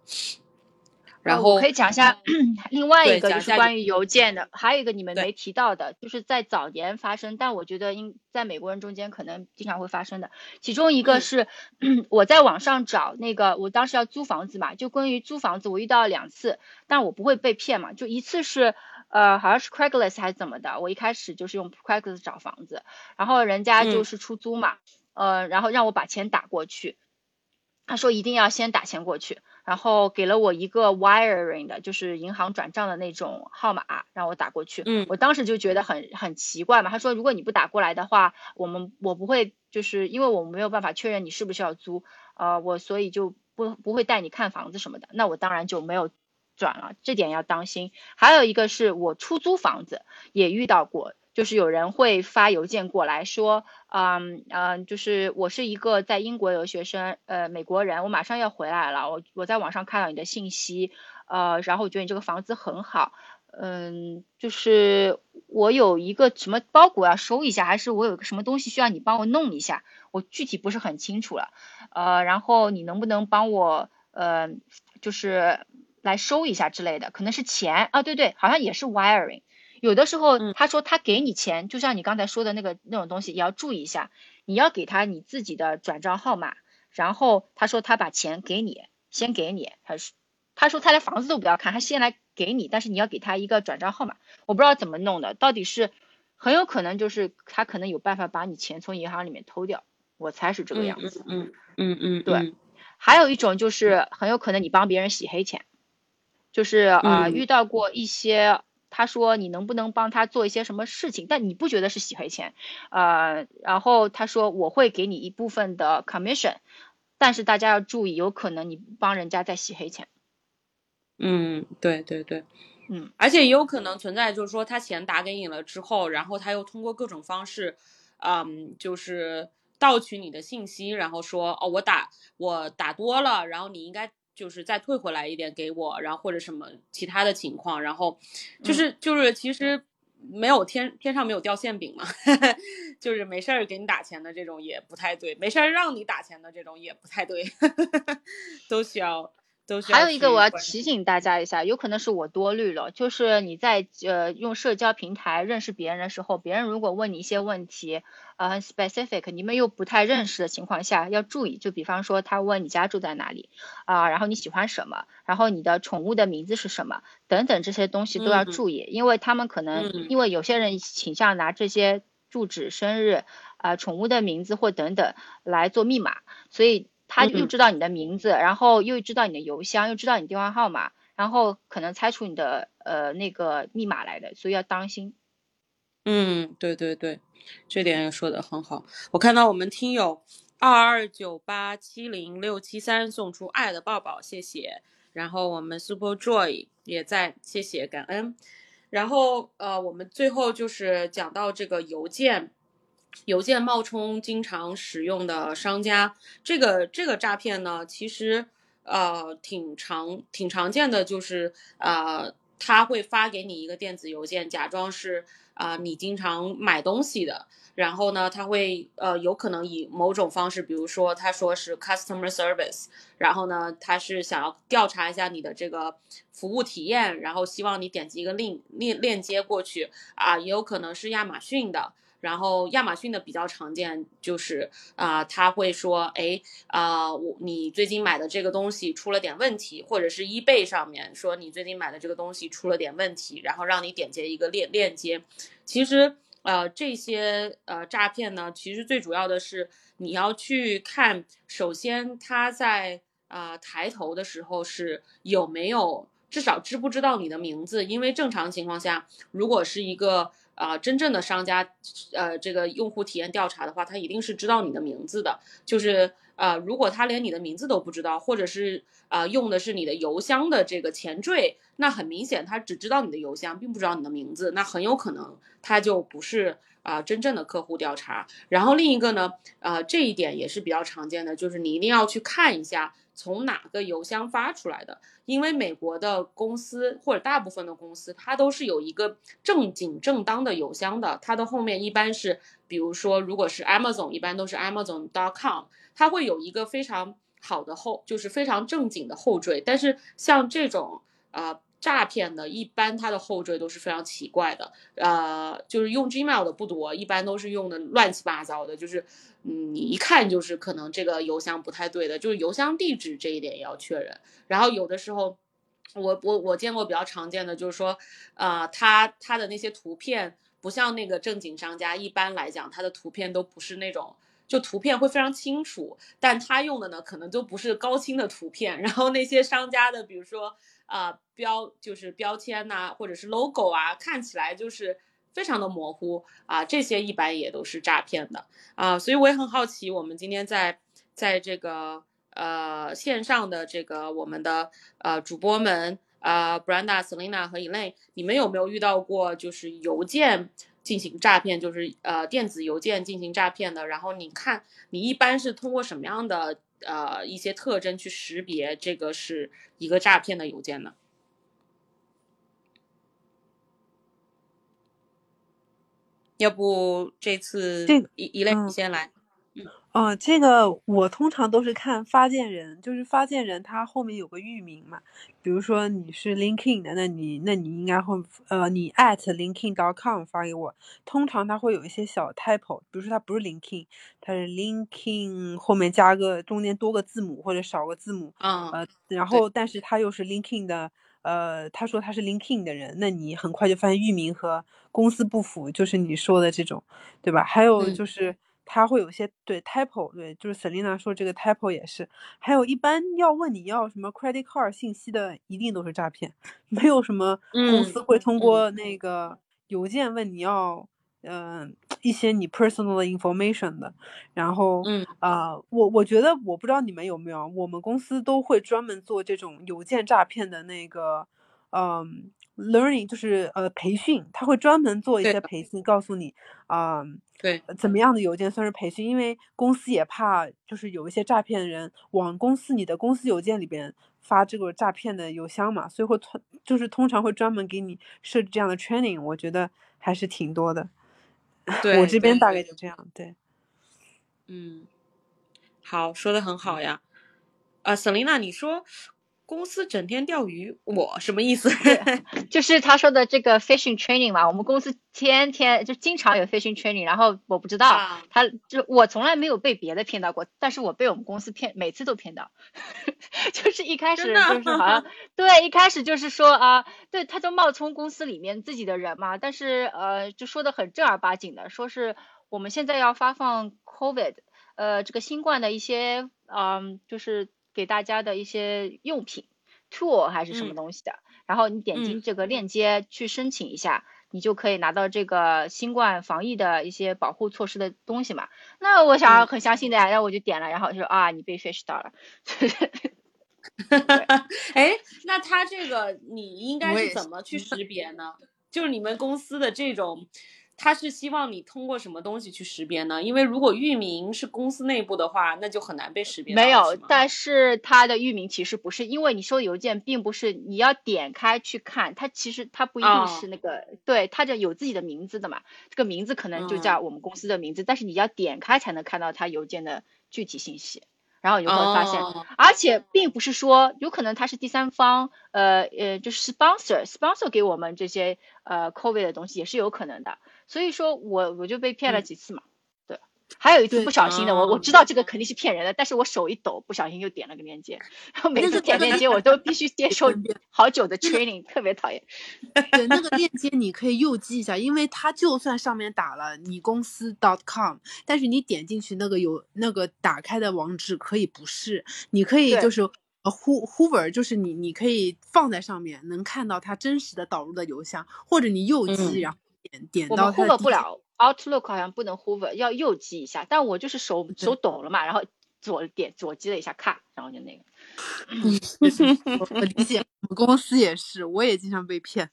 然后可以讲一下 另外一个就是关于邮件的，还有一个你们没提到的，就是在早年发生，但我觉得应在美国人中间可能经常会发生的。其中一个是 我在网上找那个，我当时要租房子嘛，就关于租房子，我遇到了两次，但我不会被骗嘛。就一次是呃好像是 Craigslist 还是怎么的，我一开始就是用 Craigslist 找房子，然后人家就是出租嘛，呃，然后让我把钱打过去，他说一定要先打钱过去。然后给了我一个 wiring 的，就是银行转账的那种号码，让我打过去。嗯，我当时就觉得很很奇怪嘛。他说，如果你不打过来的话，我们我不会，就是因为我们没有办法确认你是不是要租，呃，我所以就不不会带你看房子什么的。那我当然就没有转了，这点要当心。还有一个是我出租房子也遇到过。就是有人会发邮件过来说，嗯嗯，就是我是一个在英国留学生，呃，美国人，我马上要回来了，我我在网上看到你的信息，呃，然后我觉得你这个房子很好，嗯，就是我有一个什么包裹要收一下，还是我有个什么东西需要你帮我弄一下，我具体不是很清楚了，呃，然后你能不能帮我，呃，就是来收一下之类的，可能是钱啊，对对，好像也是 wiring。有的时候他说他给你钱，就像你刚才说的那个那种东西，也要注意一下。你要给他你自己的转账号码，然后他说他把钱给你，先给你，他说他说他连房子都不要看，他先来给你，但是你要给他一个转账号码。我不知道怎么弄的，到底是很有可能就是他可能有办法把你钱从银行里面偷掉，我猜是这个样子。嗯嗯嗯，对。还有一种就是很有可能你帮别人洗黑钱，就是啊遇到过一些。他说：“你能不能帮他做一些什么事情？但你不觉得是洗黑钱，呃，然后他说我会给你一部分的 commission，但是大家要注意，有可能你帮人家在洗黑钱。”嗯，对对对，嗯，而且也有可能存在，就是说他钱打给你了之后，然后他又通过各种方式，嗯，就是盗取你的信息，然后说哦，我打我打多了，然后你应该。就是再退回来一点给我，然后或者什么其他的情况，然后就是就是其实没有天天上没有掉馅饼嘛，就是没事儿给你打钱的这种也不太对，没事儿让你打钱的这种也不太对，都需要。还有一个我要提醒大家一下，有可能是我多虑了，就是你在呃用社交平台认识别人的时候，别人如果问你一些问题，呃很 specific，你们又不太认识的情况下，要注意。就比方说他问你家住在哪里啊，然后你喜欢什么，然后你的宠物的名字是什么等等这些东西都要注意，因为他们可能因为有些人倾向拿这些住址、生日啊、宠物的名字或等等来做密码，所以。他又知道你的名字，然后又知道你的邮箱，又知道你电话号码，然后可能猜出你的呃那个密码来的，所以要当心。嗯，对对对，这点也说的很好。我看到我们听友二二九八七零六七三送出爱的抱抱，谢谢。然后我们 Super Joy 也在，谢谢感恩。然后呃，我们最后就是讲到这个邮件。邮件冒充经常使用的商家，这个这个诈骗呢，其实呃挺常挺常见的，就是呃他会发给你一个电子邮件，假装是啊你经常买东西的，然后呢他会呃有可能以某种方式，比如说他说是 customer service，然后呢他是想要调查一下你的这个服务体验，然后希望你点击一个链链链接过去啊，也有可能是亚马逊的。然后亚马逊的比较常见就是啊，他会说，哎啊，我你最近买的这个东西出了点问题，或者是 eBay 上面说你最近买的这个东西出了点问题，然后让你点击一个链链接。其实呃这些呃诈骗呢，其实最主要的是你要去看，首先他在啊抬头的时候是有没有至少知不知道你的名字？因为正常情况下，如果是一个啊真正的商家，呃，这个用户体验调查的话，他一定是知道你的名字的。就是啊，如果他连你的名字都不知道，或者是啊用的是你的邮箱的这个前缀，那很明显他只知道你的邮箱，并不知道你的名字，那很有可能他就不是啊真正的客户调查。然后另一个呢，呃，这一点也是比较常见的，就是你一定要去看一下。从哪个邮箱发出来的？因为美国的公司或者大部分的公司，它都是有一个正经正当的邮箱的。它的后面一般是，比如说，如果是 Amazon，一般都是 Amazon.com，它会有一个非常好的后，就是非常正经的后缀。但是像这种啊。诈骗的，一般它的后缀都是非常奇怪的，呃，就是用 Gmail 的不多，一般都是用的乱七八糟的，就是，嗯，你一看就是可能这个邮箱不太对的，就是邮箱地址这一点也要确认。然后有的时候，我我我见过比较常见的就是说，啊，他他的那些图片不像那个正经商家，一般来讲他的图片都不是那种，就图片会非常清楚，但他用的呢可能都不是高清的图片，然后那些商家的，比如说。啊，标就是标签呐，或者是 logo 啊，看起来就是非常的模糊啊，这些一般也都是诈骗的啊，所以我也很好奇，我们今天在在这个呃线上的这个我们的呃主播们啊，Brenda、Selina 和 Elaine，你们有没有遇到过就是邮件进行诈骗，就是呃电子邮件进行诈骗的？然后你看你一般是通过什么样的？呃，一些特征去识别这个是一个诈骗的邮件呢？要不这次一一类你先来。哦，这个我通常都是看发件人，就是发件人他后面有个域名嘛。比如说你是 LinkedIn 的，那你那你应该会呃，你 at LinkedIn.com 发给我，通常它会有一些小 typo，比如说它不是 LinkedIn，它是 LinkedIn 后面加个中间多个字母或者少个字母，嗯，呃，然后但是他又是 LinkedIn 的，呃，他说他是 LinkedIn 的人，那你很快就发现域名和公司不符，就是你说的这种，对吧？还有就是。他会有些对 typo，对，就是 Selina 说这个 typo 也是，还有一般要问你要什么 credit card 信息的，一定都是诈骗，没有什么公司会通过那个邮件问你要，嗯，一些你 personal 的 information 的。然后，嗯，啊，我我觉得我不知道你们有没有，我们公司都会专门做这种邮件诈骗的那个，嗯，learning 就是呃培训，他会专门做一些培训，告诉你，啊。对，怎么样的邮件算是培训？因为公司也怕，就是有一些诈骗人往公司你的公司邮件里边发这个诈骗的邮箱嘛，所以会通，就是通常会专门给你设置这样的 training，我觉得还是挺多的。对，我这边大概就这样。对，嗯，好，说的很好呀。啊，Selina，你说。公司整天钓鱼，我什么意思？就是他说的这个 fishing training 嘛。我们公司天天就经常有 fishing training，然后我不知道，他就我从来没有被别的骗到过，但是我被我们公司骗，每次都骗到。就是一开始就是好像 对，一开始就是说啊，对，他就冒充公司里面自己的人嘛，但是呃，就说的很正儿八经的，说是我们现在要发放 COVID，呃，这个新冠的一些嗯，就是。给大家的一些用品，tool 还是什么东西的，然后你点击这个链接去申请一下，你就可以拿到这个新冠防疫的一些保护措施的东西嘛。那我想很相信的呀，然后我就点了，然后就说啊，你被 fish 到了。哎，那他这个你应该是怎么去识别呢？就是你们公司的这种。他是希望你通过什么东西去识别呢？因为如果域名是公司内部的话，那就很难被识别。没有，但是它的域名其实不是，因为你收的邮件并不是你要点开去看，它其实它不一定是那个，对，它就有自己的名字的嘛，这个名字可能就叫我们公司的名字，但是你要点开才能看到它邮件的具体信息。然后你就会发现，而且并不是说有可能他是第三方，呃呃，就是 sponsor，sponsor 给我们这些呃 COVID 的东西也是有可能的。所以说我我就被骗了几次嘛。对。还有一次不小心的，我我知道这个肯定是骗人的，但是我手一抖，不小心又点了个链接，然后每次点链接我都必须接 受好久的 training，特别讨厌。对，那个链接你可以右击一下，因为它就算上面打了你公司 dot com，但是你点进去那个有那个打开的网址可以不是，你可以就是呃，Ho Hoover 就是你你可以放在上面，能看到它真实的导入的邮箱，或者你右击，然后点点到它。我们 Hoover 不了，Outlook 好像不能 Hoover，要右击一下。但我就是手手抖了嘛，然后左点左击了一下，咔，然后就那个。我理解，我们公司也是，我也经常被骗。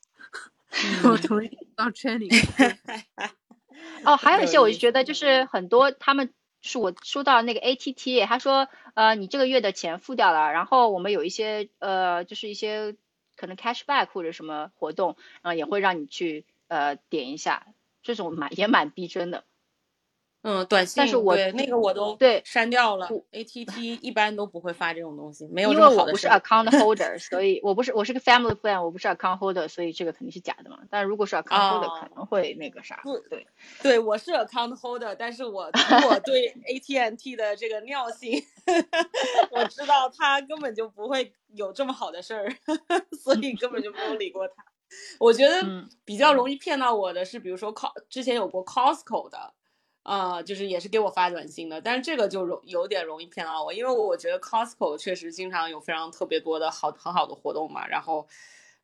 我同意到 training。哦，还有一些，我就觉得就是很多他们是我收到那个 ATT，他说呃你这个月的钱付掉了，然后我们有一些呃就是一些可能 cashback 或者什么活动，然后也会让你去呃点一下，这种蛮也蛮逼真的。嗯，短信，但是我那个我都对删掉了。ATT 一般都不会发这种东西，没有因为我不是 account holder，所以我不是我是个 family friend，我不是 account holder，所以这个肯定是假的嘛。但如果是 account holder，可能会那个啥。对对，我是 account holder，但是我 我对 AT&T 的这个尿性，我知道他根本就不会有这么好的事儿，所以根本就没有理过他。我觉得比较容易骗到我的是，比如说 Co 之前有过 Costco 的。啊，就是也是给我发短信的，但是这个就容有点容易骗到我，因为我觉得 Costco 确实经常有非常特别多的好很好的活动嘛，然后，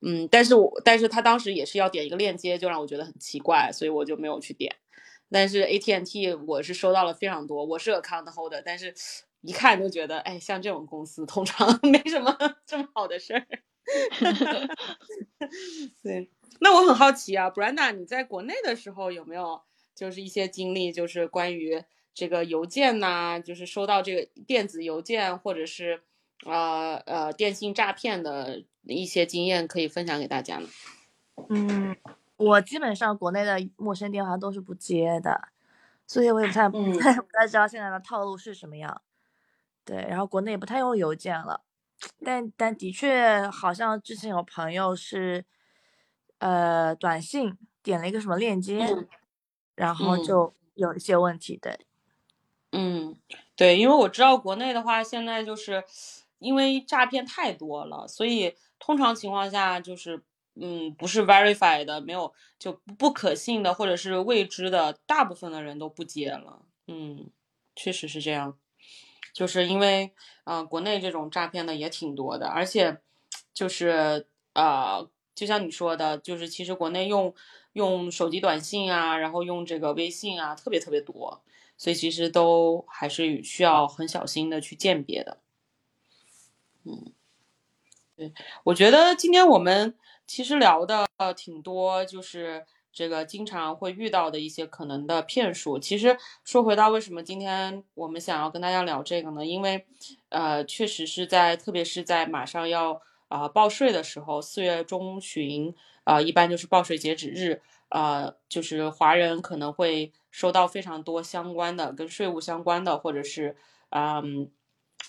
嗯，但是我但是他当时也是要点一个链接，就让我觉得很奇怪，所以我就没有去点。但是 AT&T 我是收到了非常多，我是 account holder，但是一看就觉得，哎，像这种公司通常 没什么 这么好的事儿。对，那我很好奇啊，Brenda，你在国内的时候有没有？就是一些经历，就是关于这个邮件呐，就是收到这个电子邮件或者是呃呃电信诈骗的一些经验，可以分享给大家呢。嗯，我基本上国内的陌生电话都是不接的，所以我也不太不太 不太知道现在的套路是什么样。对，然后国内也不太用邮件了，但但的确好像之前有朋友是呃短信点了一个什么链接。然后就有一些问题，的，嗯，对，因为我知道国内的话，现在就是因为诈骗太多了，所以通常情况下就是，嗯，不是 verified 的，没有就不可信的或者是未知的，大部分的人都不接了，嗯，确实是这样，就是因为呃，国内这种诈骗的也挺多的，而且就是呃，就像你说的，就是其实国内用。用手机短信啊，然后用这个微信啊，特别特别多，所以其实都还是需要很小心的去鉴别的。嗯，对，我觉得今天我们其实聊的挺多，就是这个经常会遇到的一些可能的骗术。其实说回到为什么今天我们想要跟大家聊这个呢？因为呃，确实是在，特别是在马上要啊报税的时候，四月中旬。啊，一般就是报税截止日，啊，就是华人可能会收到非常多相关的跟税务相关的，或者是，嗯，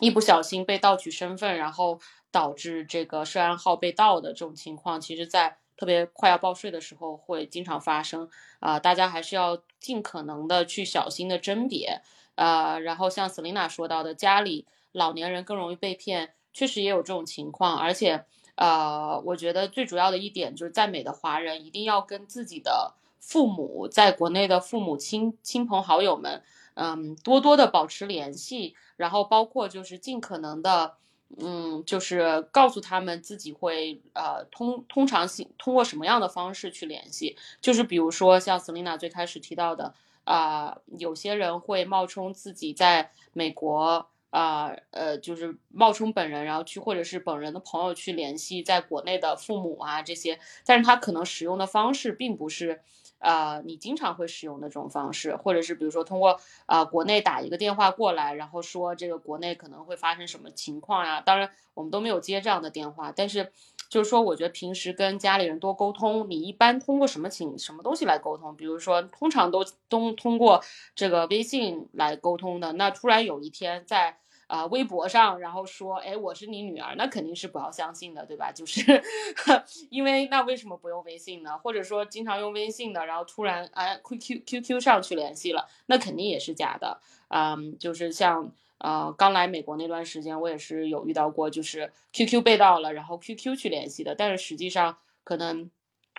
一不小心被盗取身份，然后导致这个涉案号被盗的这种情况，其实在特别快要报税的时候会经常发生。啊，大家还是要尽可能的去小心的甄别。呃，然后像 Selina 说到的，家里老年人更容易被骗，确实也有这种情况，而且。呃，我觉得最主要的一点就是，在美的华人一定要跟自己的父母，在国内的父母亲亲朋好友们，嗯，多多的保持联系，然后包括就是尽可能的，嗯，就是告诉他们自己会呃通通常性通过什么样的方式去联系，就是比如说像 Selina 最开始提到的，啊，有些人会冒充自己在美国。啊，呃，就是冒充本人，然后去或者是本人的朋友去联系在国内的父母啊这些，但是他可能使用的方式并不是，呃，你经常会使用的这种方式，或者是比如说通过啊国内打一个电话过来，然后说这个国内可能会发生什么情况呀？当然我们都没有接这样的电话，但是就是说我觉得平时跟家里人多沟通，你一般通过什么情什么东西来沟通？比如说通常都都通过这个微信来沟通的，那突然有一天在啊，微博上，然后说，哎，我是你女儿，那肯定是不要相信的，对吧？就是 因为那为什么不用微信呢？或者说经常用微信的，然后突然哎，Q Q Q 上去联系了，那肯定也是假的。嗯，就是像呃刚来美国那段时间，我也是有遇到过，就是 Q Q 被盗了，然后 Q Q 去联系的，但是实际上可能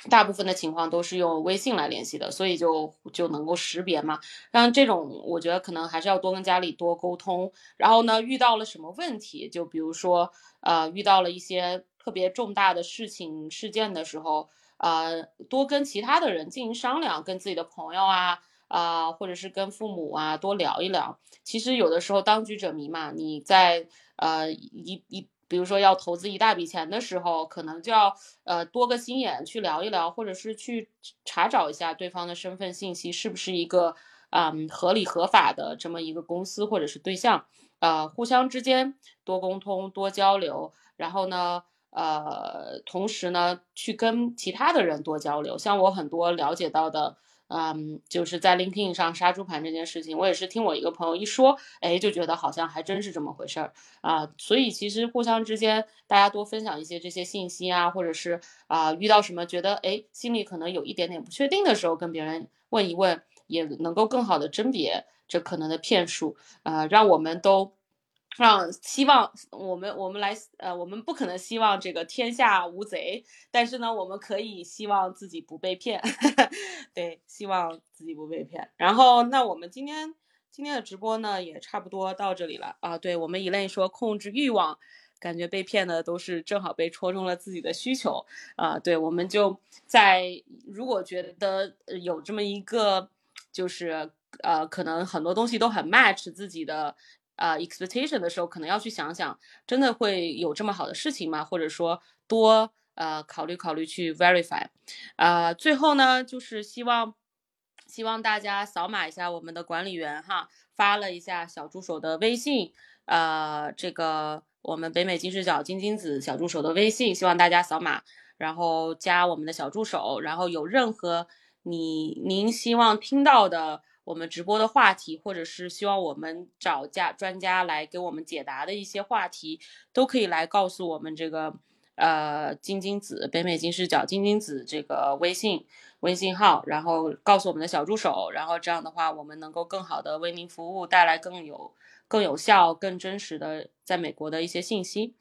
大部分的情况都是用微信来联系的，所以就就能够识别嘛。像这种，我觉得可能还是要多跟家里多沟通。然后呢，遇到了什么问题，就比如说，呃，遇到了一些特别重大的事情事件的时候，呃，多跟其他的人进行商量，跟自己的朋友啊，啊，或者是跟父母啊多聊一聊。其实有的时候当局者迷嘛，你在呃一一。比如说要投资一大笔钱的时候，可能就要呃多个心眼去聊一聊，或者是去查找一下对方的身份信息是不是一个嗯合理合法的这么一个公司或者是对象，呃互相之间多沟通多交流，然后呢呃同时呢去跟其他的人多交流，像我很多了解到的。嗯，就是在 LinkedIn 上杀猪盘这件事情，我也是听我一个朋友一说，哎，就觉得好像还真是这么回事儿啊。所以其实互相之间，大家多分享一些这些信息啊，或者是啊遇到什么觉得哎心里可能有一点点不确定的时候，跟别人问一问，也能够更好的甄别这可能的骗术啊，让我们都。让希望我们我们来呃，我们不可能希望这个天下无贼，但是呢，我们可以希望自己不被骗，对，希望自己不被骗。然后，那我们今天今天的直播呢，也差不多到这里了啊。对我们一类说控制欲望，感觉被骗的都是正好被戳中了自己的需求啊。对，我们就在如果觉得有这么一个，就是呃，可能很多东西都很 match 自己的。啊，expectation 的时候，可能要去想想，真的会有这么好的事情吗？或者说多呃考虑考虑去 verify。啊，最后呢，就是希望希望大家扫码一下我们的管理员哈，发了一下小助手的微信，呃，这个我们北美金视角金金子小助手的微信，希望大家扫码，然后加我们的小助手，然后有任何你您希望听到的。我们直播的话题，或者是希望我们找家专家来给我们解答的一些话题，都可以来告诉我们这个呃金金子北美金视角金金子这个微信微信号，然后告诉我们的小助手，然后这样的话，我们能够更好的为您服务，带来更有更有效、更真实的在美国的一些信息。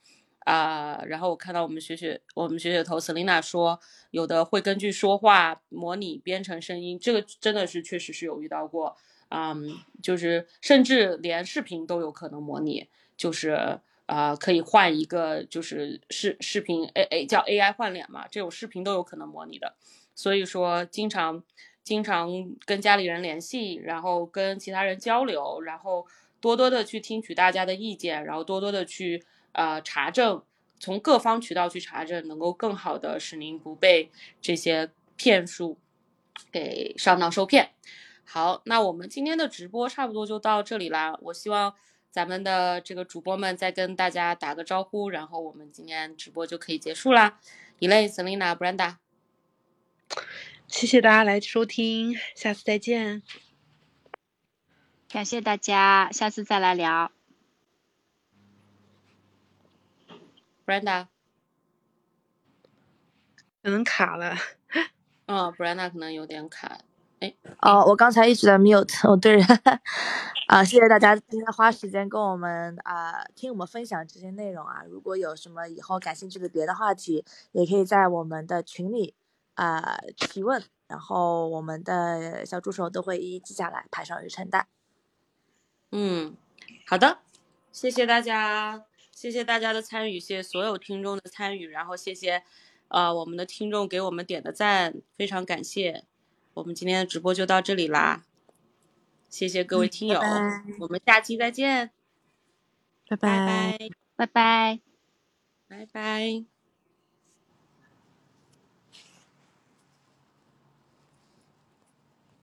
啊，然后我看到我们雪雪，我们雪雪头 Selina 说，有的会根据说话模拟编成声音，这个真的是确实是有遇到过，嗯，就是甚至连视频都有可能模拟，就是啊，可以换一个就是视视频 A A 叫 AI 换脸嘛，这种视频都有可能模拟的，所以说经常经常跟家里人联系，然后跟其他人交流，然后多多的去听取大家的意见，然后多多的去。呃，查证从各方渠道去查证，能够更好的使您不被这些骗术给上当受骗。好，那我们今天的直播差不多就到这里啦。我希望咱们的这个主播们再跟大家打个招呼，然后我们今天直播就可以结束啦。e l a Selina、Brenda，谢谢大家来收听，下次再见。感谢大家，下次再来聊。Brenda，可能卡了。嗯，Brenda 可能有点卡。哎，哦，我刚才一直在 mute，我对人。啊，谢谢大家今天花时间跟我们啊听我们分享这些内容啊。如果有什么以后感兴趣的别的话题，也可以在我们的群里啊提问，然后我们的小助手都会一一记下来，排上日程单。嗯，好的，谢谢大家。谢谢大家的参与，谢谢所有听众的参与，然后谢谢，呃，我们的听众给我们点的赞，非常感谢。我们今天的直播就到这里啦，谢谢各位听友，我们下期再见，拜拜拜拜拜拜拜。